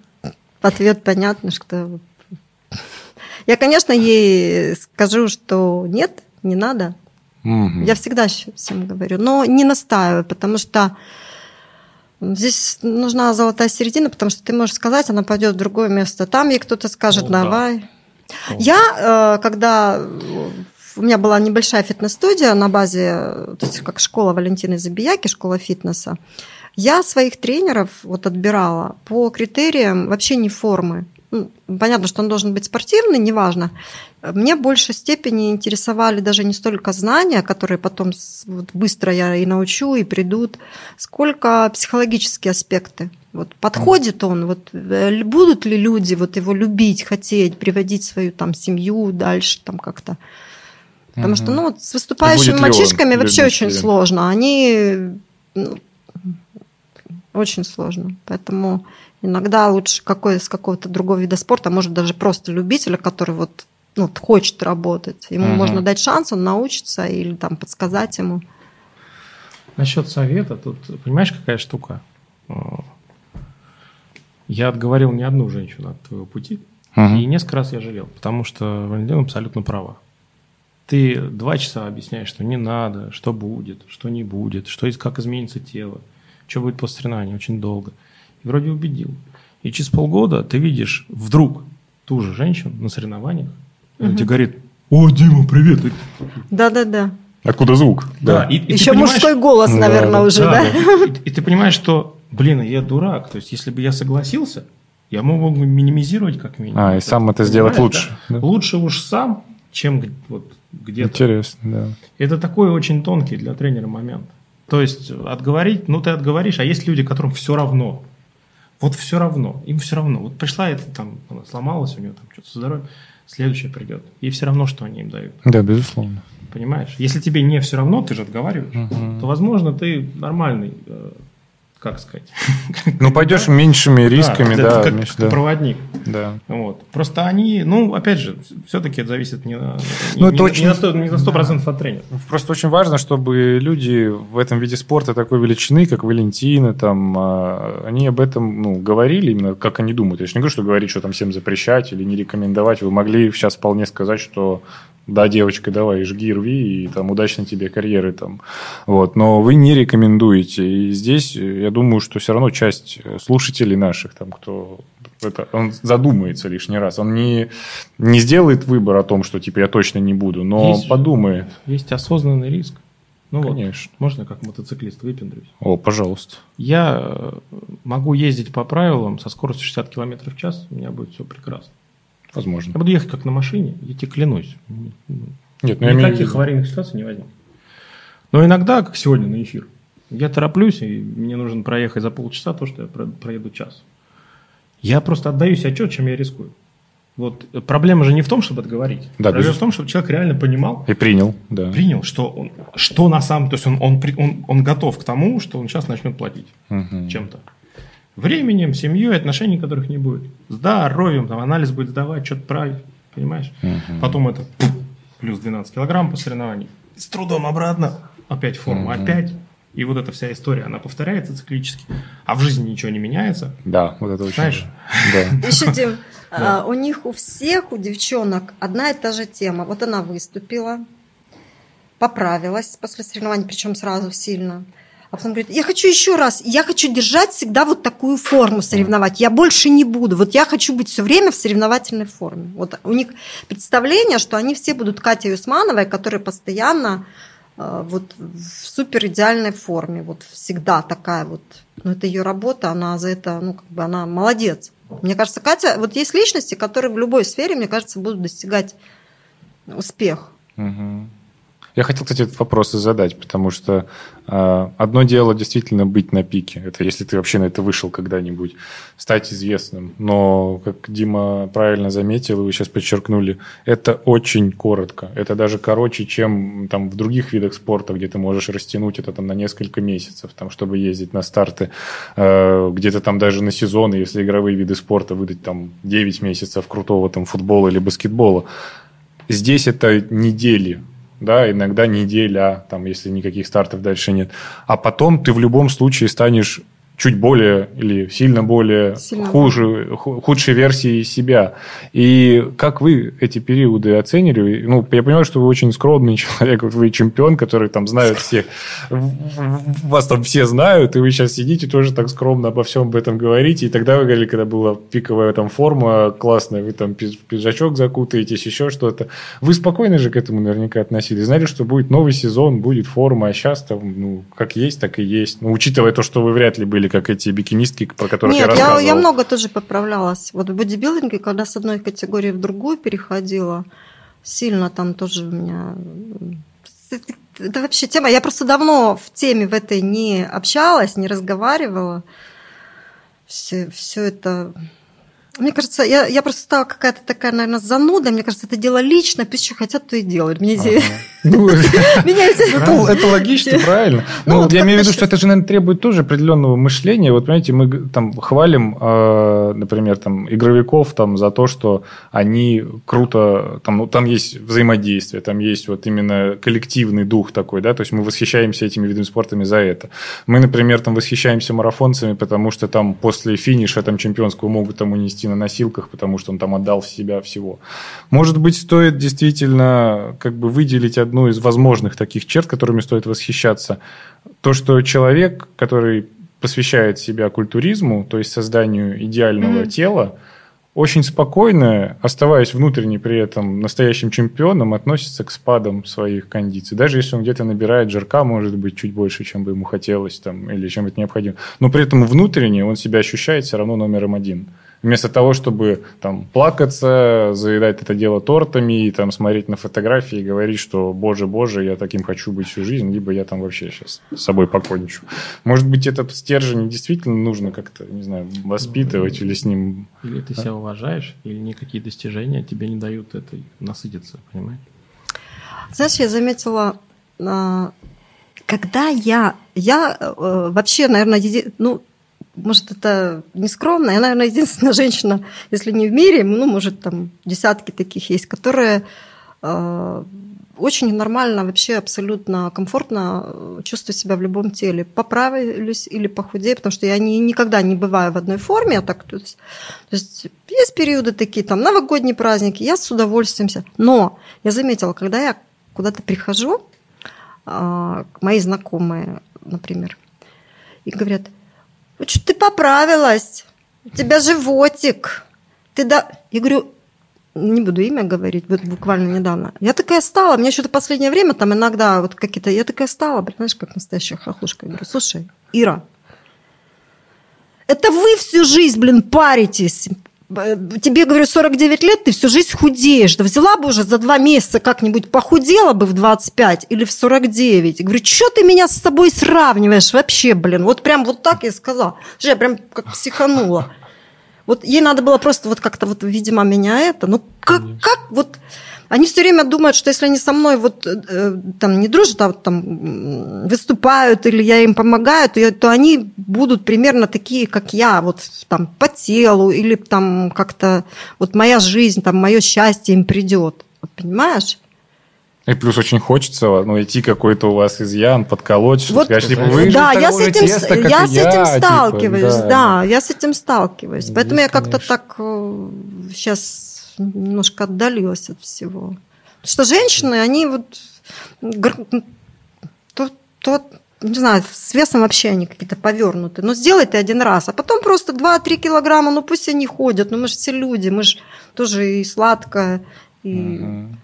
ответ понятно, что... Я, конечно, ей скажу, что нет, не надо. Мгм. Я всегда всем говорю, но не настаиваю, потому что здесь нужна золотая середина, потому что ты можешь сказать, она пойдет в другое место. Там ей кто-то скажет, да. давай. Я, э, когда у меня была небольшая фитнес-студия на базе, э, то есть как школа Валентины Забияки, школа фитнеса, я своих тренеров вот отбирала по критериям вообще не формы. ну, понятно, что он должен быть спортивный, неважно. Мне в большей степени интересовали даже не столько знания, которые потом вот, быстро я и научу, и придут, сколько психологические аспекты. Вот подходит он, вот э, будут ли люди вот его любить, хотеть, приводить свою там семью дальше там как-то. Потому угу. что, ну, с выступающими мальчишками вообще очень сложно. Они ну, очень сложно. Поэтому иногда лучше какой с какого-то другого вида спорта, а может даже просто любителя, который вот ну, хочет работать. Ему угу. можно дать шанс, он научится или там подсказать ему. Насчет совета, тут понимаешь, какая штука? Я отговорил не одну женщину от твоего пути, угу. и несколько раз я жалел, потому что Валентина абсолютно права. Ты два часа объясняешь, что не надо, что будет, что не будет, что как изменится тело, что будет после соревнований, очень долго. И вроде убедил. И через полгода ты видишь вдруг ту же женщину на соревнованиях, угу. она тебе говорит, о, Дима, привет. Да-да-да. Откуда звук? Да. И, и Еще мужской голос, наверное, да, уже, да? да? да. И, и ты понимаешь, что, блин, я дурак. То есть, если бы я согласился, я мог бы минимизировать как минимум. А, и сам это сделать лучше. Да? Да? Лучше уж сам, чем вот где-то. Интересно, да. Это такой очень тонкий для тренера момент. То есть отговорить, ну ты отговоришь, а есть люди, которым все равно. Вот все равно, им все равно. Вот пришла это там, она сломалась, у нее там что-то со здоровьем, следующая придет. И все равно, что они им дают. Да, безусловно. Понимаешь? Если тебе не все равно, ты же отговариваешь, угу. то, возможно, ты нормальный э, как сказать. Ну, пойдешь меньшими рисками, да. Как, как проводник. Да. Вот. Просто они, ну, опять же, все-таки это зависит не на, ну, не, это очень, не на 100%, не на 100% от тренера. Просто очень важно, чтобы люди в этом виде спорта такой величины, как Валентина, там, а, они об этом ну, говорили, именно как они думают. Я же не говорю, что говорить, что там всем запрещать или не рекомендовать. Вы могли сейчас вполне сказать, что да, девочка, давай, жги, рви, и там удачной тебе карьеры там. Вот. Но вы не рекомендуете. И здесь, я думаю, что все равно часть слушателей наших, там, кто это, он задумается лишний раз. Он не, не сделает выбор о том, что типа я точно не буду, но есть подумает. Есть осознанный риск. Ну Конечно. Вот, можно как мотоциклист выпендрюсь? О, пожалуйста. Я могу ездить по правилам со скоростью 60 км в час, у меня будет все прекрасно. Возможно. Я буду ехать как на машине, я тебе клянусь. Нет, ну, Никаких аварийных ситуаций не возьмет. Но иногда, как сегодня на эфир, я тороплюсь, и мне нужно проехать за полчаса то, что я проеду час. Я просто отдаюсь отчет, чем я рискую. Вот проблема же не в том, чтобы отговорить. Да, проблема без... в том, чтобы человек реально понимал. И принял, да. Принял, что он, что на самом, то есть он, он, он, он готов к тому, что он сейчас начнет платить угу. чем-то. Временем, семьей, отношений которых не будет. Здоровьем, там анализ будет сдавать, что-то править, понимаешь? Угу. Потом это плюс 12 килограмм по соревнованию. С трудом обратно, опять форма, угу. опять. И вот эта вся история, она повторяется циклически, а в жизни ничего не меняется. Да, вот это очень. Знаешь? Да. Еще, Дим, а, у них у всех, у девчонок одна и та же тема. Вот она выступила, поправилась после соревнований, причем сразу сильно. А потом говорит, я хочу еще раз, я хочу держать всегда вот такую форму соревновать, я больше не буду, вот я хочу быть все время в соревновательной форме. Вот у них представление, что они все будут Катя Юсмановой, которая постоянно э, вот в супер идеальной форме, вот всегда такая вот. Но это ее работа, она за это, ну как бы она молодец. Мне кажется, Катя, вот есть личности, которые в любой сфере, мне кажется, будут достигать успех. Угу. Я хотел, кстати, этот вопрос и задать, потому что э, одно дело действительно быть на пике. Это если ты вообще на это вышел когда-нибудь, стать известным. Но, как Дима правильно заметил, и вы сейчас подчеркнули, это очень коротко. Это даже короче, чем там, в других видах спорта, где ты можешь растянуть это там, на несколько месяцев, там, чтобы ездить на старты. Э, где-то там даже на сезоны, если игровые виды спорта выдать там 9 месяцев крутого там, футбола или баскетбола. Здесь это недели да, иногда неделя, там, если никаких стартов дальше нет. А потом ты в любом случае станешь чуть более или сильно более сильно хуже, худшей версии себя. И как вы эти периоды оценили? Ну, я понимаю, что вы очень скромный человек, вы чемпион, который там знают всех, вас там все знают, и вы сейчас сидите тоже так скромно обо всем об этом говорите. И тогда вы говорили, когда была пиковая там форма классная, вы там пиджачок закутаетесь, еще что-то. Вы спокойно же к этому наверняка относились. Знали, что будет новый сезон, будет форма, а сейчас там, ну, как есть, так и есть. Ну, учитывая то, что вы вряд ли были как эти бикинистки, про которых Нет, я я, рассказывал? я много тоже поправлялась. Вот в бодибилдинге, когда с одной категории в другую переходила, сильно там тоже у меня... Это вообще тема. Я просто давно в теме в этой не общалась, не разговаривала. Все, все это мне кажется, я, я просто стала какая-то такая, наверное, зануда. Мне кажется, это дело личное, пусть что хотят, то и делают. Мне Ну, меня Это, логично, правильно. Ну, Ну, я имею в виду, что это же, наверное, требует тоже определенного мышления. Вот, понимаете, мы там хвалим, э, например, там, игровиков там, за то, что они круто... Там, ну, там есть взаимодействие, там есть вот именно коллективный дух такой, да, то есть мы восхищаемся этими видами спортами за это. Мы, например, там восхищаемся марафонцами, потому что там после финиша там чемпионского могут там унести на носилках, потому что он там отдал себя всего. Может быть, стоит действительно как бы выделить одну из возможных таких черт, которыми стоит восхищаться. То, что человек, который посвящает себя культуризму, то есть созданию идеального Мгм. тела, очень спокойно, оставаясь внутренне при этом настоящим чемпионом, относится к спадам своих кондиций. Даже если он где-то набирает жирка, может быть, чуть больше, чем бы ему хотелось, там, или чем это необходимо. Но при этом внутренне он себя ощущает все равно номером один. Вместо того, чтобы там плакаться, заедать это дело тортами, и там смотреть на фотографии и говорить, что боже, боже, я таким хочу быть всю жизнь, либо я там вообще сейчас с собой покончу. Может быть, этот стержень действительно нужно как-то, не знаю, воспитывать или с ним... Или ты себя уважаешь, или никакие достижения тебе не дают этой насытиться, понимаешь? Знаешь, я заметила, а, когда я, я э, вообще, наверное, еди- ну, может, это не скромно, я, наверное, единственная женщина, если не в мире, ну, может, там десятки таких есть, которые э, очень нормально, вообще абсолютно комфортно э, чувствую себя в любом теле. Поправлюсь или похудею, потому что я не, никогда не бываю в одной форме. а Так, то, есть, то есть есть периоды такие, там, новогодние праздники, я с удовольствием. ся- Но я заметила, когда я куда-то прихожу, а, мои знакомые, например, и говорят, вот что ты поправилась, у тебя животик. Ты да... Я говорю, не буду имя говорить, вот буквально недавно. Я такая стала, мне что-то последнее время там иногда вот какие-то... Я такая стала, знаешь, как настоящая хохлушка. Я говорю, слушай, Ира, это вы всю жизнь, блин, паритесь. Б- Тебе, говорю, 49 лет, ты всю жизнь худеешь. Да взяла бы уже за два месяца как-нибудь похудела бы в 25 или в 49. Я говорю, что ты меня с собой сравниваешь вообще, блин? Вот прям вот так я сказала. Я прям как психанула. Вот ей надо было просто вот как-то вот, видимо, меня это. Ну как, как вот... Они все время думают, что если они со мной вот э, там не дружат, а вот там выступают или я им помогаю, то, я- то они будут примерно такие, как я, вот там по телу или там как-то вот моя жизнь, там мое счастье им придет. Вот, понимаешь? И плюс очень хочется ну, найти какой-то у вас изъян, подколоть, что Вот, сказать, типа, вы же да, я с этим, теста, я с этим типа, сталкиваюсь, да. да, я с этим сталкиваюсь. Здесь, Поэтому я как-то конечно. так сейчас немножко отдалилась от всего. Потому что женщины, они вот то, то, не знаю, с весом вообще они какие-то повернуты. Но сделай ты один раз, а потом просто 2-3 килограмма, ну пусть они ходят, ну мы же все люди, мы же тоже и сладкое, и... Мгм.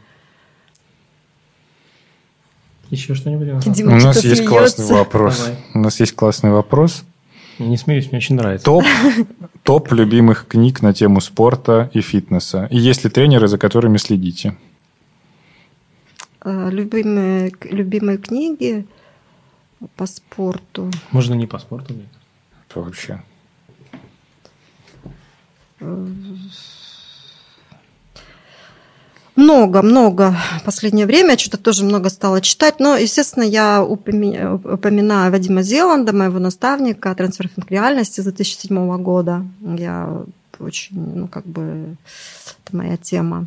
Еще что-нибудь? У нас есть классный вопрос. Давай. У нас есть классный вопрос. Не смеюсь, мне очень нравится. Топ, топ любимых книг на тему спорта и фитнеса. И есть ли тренеры, за которыми следите? Э, Любимые, любимые книги по спорту. Можно не по спорту, мне вообще. Много, много. В последнее время я что-то тоже много стала читать. Но, естественно, я упоми- упоминаю Вадима Зеланда, моего наставника трансферфинг реальности с 2007 года. Я очень, ну, как бы, это моя тема.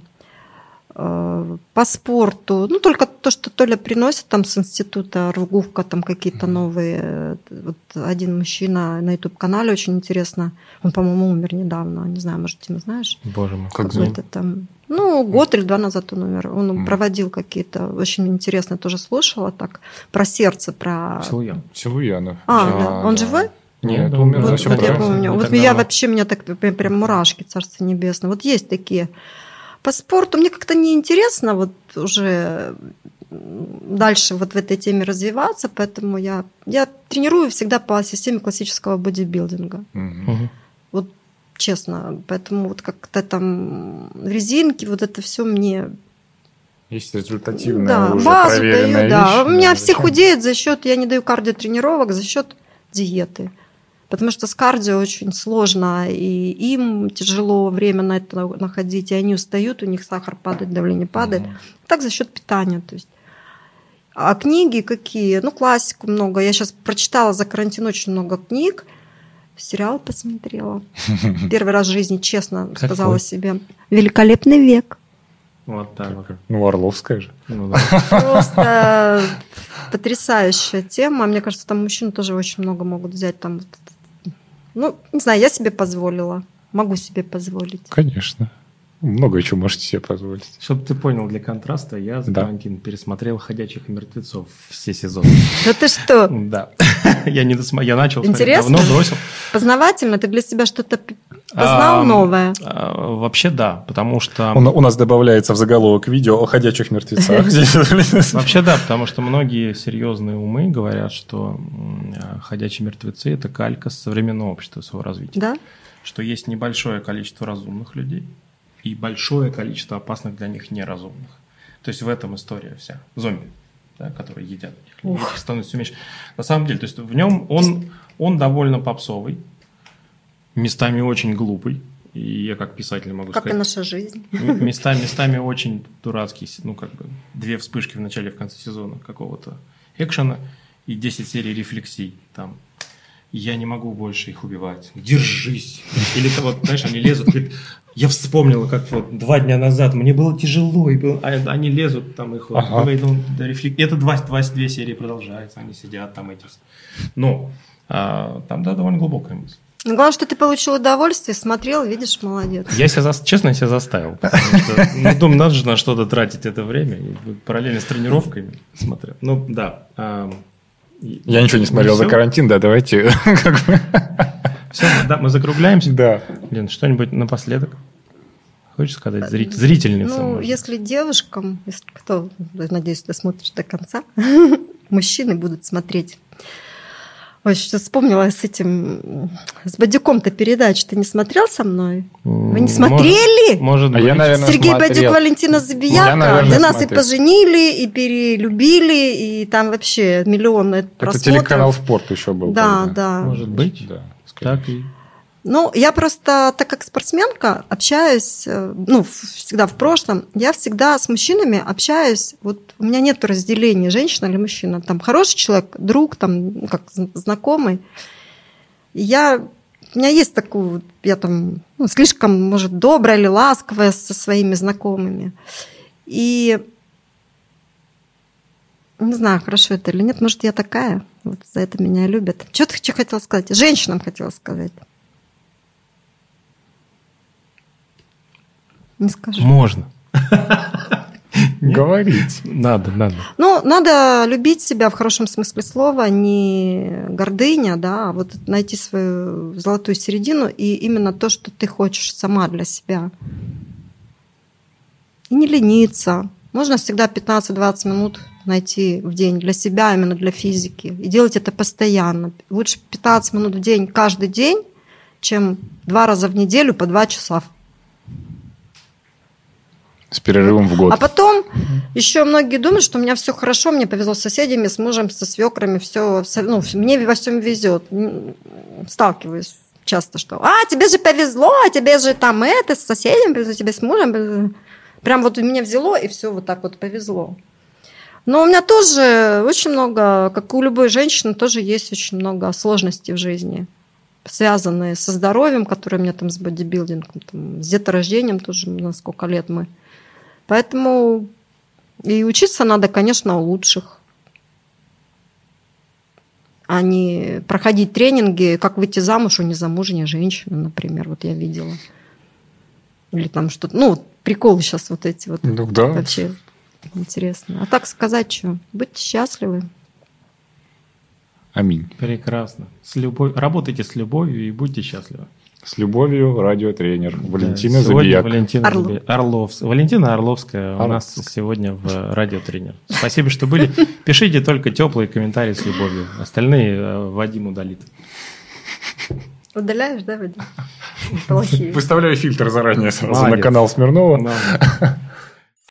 Э, По спорту, ну, только то, что Толя приносит там с института Ругувка, там какие-то новые. Вот один мужчина на YouTube-канале очень интересно. Он, по-моему, умер недавно. Не знаю, может, Дима, знаешь? Боже мой. Как там. Ну, год или два назад он умер. Он Мгм. проводил какие-то, очень интересно тоже слушала так, про сердце, про... Силуян. Силуянов. А, да. Он живой? Нет, Да, умер да, вот, вот я помню. Вот я вообще, меня так прям, прям мурашки, царство небесное. Вот есть такие. По спорту мне как-то неинтересно, вот уже дальше вот в этой теме развиваться, поэтому я, я тренирую всегда по системе классического бодибилдинга. Мгм. Честно. Поэтому вот как-то там резинки, вот это все мне... Есть результативная да, уже базу проверенная даю, да. вещь, У меня да, все зачем? худеют за счет, я не даю кардиотренировок, за счет диеты. Потому что с кардио очень сложно, и им тяжело время на это находить, и они устают, у них сахар падает, давление падает. Мгм. Так за счет питания. То есть. А книги какие? Ну, классику много. Я сейчас прочитала за карантин очень много книг. Сериал посмотрела. Первый раз в жизни, честно Какой? сказала себе. Великолепный век. Вот так вот. Ну, Орловская же. Ну да. Просто потрясающая тема. Мне кажется, там мужчины тоже очень много могут взять. Там, ну, не знаю, я себе позволила. Могу себе позволить. Конечно. Много чего можете себе позволить. Чтобы ты понял, для контраста я за Да. карантин пересмотрел «Ходячих мертвецов» все сезоны. Да ты что? Да. Я не досмотрел. Я начал давно, бросил. Познавательно? Ты для себя что-то познал новое? а, Вообще да, потому что... У, у нас добавляется в заголовок видео о ходячих мертвецах. Вообще да, потому что многие серьезные умы говорят, что а, «Ходячие мертвецы» — это калька современного общества, своего развития. Да? Что есть небольшое количество разумных людей и большое количество опасных для них неразумных. То есть в этом история вся. Зомби, да, которые едят их. Ух. Этих становится меньше. На самом деле, то есть в нем он, он довольно попсовый, местами очень глупый. И я как писатель могу Как и сказать... наша жизнь. М- Местами, очень дурацкий, ну, как бы, две вспышки в начале и в конце сезона какого-то экшена и 10 серий рефлексий. Там, я не могу больше их убивать. Держись. Или то вот, знаешь, они лезут, говорит, я вспомнил, как вот два дня назад мне было тяжело, и было- а они лезут, там их вот, Ага. ну, да, рефлек- Это два, два, две серии продолжается, они сидят там эти. Но а, там, да, довольно глубокая мысль. Ну, Главное, что ты получил удовольствие, смотрел, видишь, молодец. Я себя, зас- честно, я себя заставил. Что, ну, думаю, надо же на что-то тратить это время. И параллельно с тренировками смотрел. Ну, да. Я ничего не смотрел за Всё? карантин, да, давайте. как бы, Всё, да, мы закругляемся. Да. Лен, что-нибудь напоследок? Хочешь сказать зрит- зрительницам? Ну, может? если девушкам, если кто, надеюсь, ты смотришь до конца, мужчины будут смотреть. Ой, что вспомнила с этим, с Бадюком-то передач. Ты не смотрел со мной? Вы не смотрели? Может, может А я, быть. наверное, Сергей смотрел. Бадюк, Валентина Забияка, Я, наверное, где нас смотрел. и поженили, и перелюбили, и там вообще миллионы Это просмотров. телеканал «Спорт» еще был. Да, тогда. да. Может быть. Да, скорее. Так и... Ну, я просто, так как спортсменка, общаюсь, э, ну, всегда в прошлом, я всегда с мужчинами общаюсь, вот у меня нет разделения, женщина или мужчина, там хороший человек, друг, там, ну, как зн- знакомый. Я, у меня есть вот, я там, ну, слишком, может, добрая или ласковая со своими знакомыми. И не знаю, хорошо это или нет, может, я такая, вот за это меня любят. Что ты что хотела сказать? Женщинам хотела сказать. Не скажу. Можно. Нет? Говорить. Надо, надо. Ну, надо любить себя в хорошем смысле слова, не гордыня, да, а вот найти свою золотую середину и именно то, что ты хочешь сама для себя. И не лениться. Можно всегда 15-20 минут найти в день для себя, именно для физики. И делать это постоянно. Лучше 15 минут в день каждый день, чем два раза в неделю по два часа С перерывом в год. А потом еще многие думают, что у меня все хорошо, мне повезло с соседями, с мужем, со свекрами, все, ну, мне во всем везет. Сталкиваюсь часто, что а, тебе же повезло, а тебе же там это, с соседями повезло, тебе с мужем. повезло». Прям вот меня взяло, и все вот так вот повезло. Но у меня тоже очень много, как у любой женщины, тоже есть очень много сложностей в жизни, связанные со здоровьем, которое у меня там с бодибилдингом, там, с деторождением тоже, на сколько лет мы. Поэтому и учиться надо, конечно, у лучших. А не проходить тренинги, как выйти замуж у незамужней женщины, например, вот я видела. Или там что-то, ну, вот приколы сейчас вот эти вот. Ну да. Вообще интересно. А так сказать что? Будьте счастливы. Аминь. Прекрасно. С любовь... Работайте с любовью и будьте счастливы. С любовью, радиотренер Валентина Да, Забияк. Валентина Орлов. Заби- Орловс- Валентина Орловская у нас сегодня в радиотренер. Спасибо, что были. Пишите только теплые комментарии с любовью. Остальные э, Вадим удалит. Удаляешь, да, Вадим? Плохие. Выставляю фильтр заранее сразу на Молодец. канал Смирнова. Да.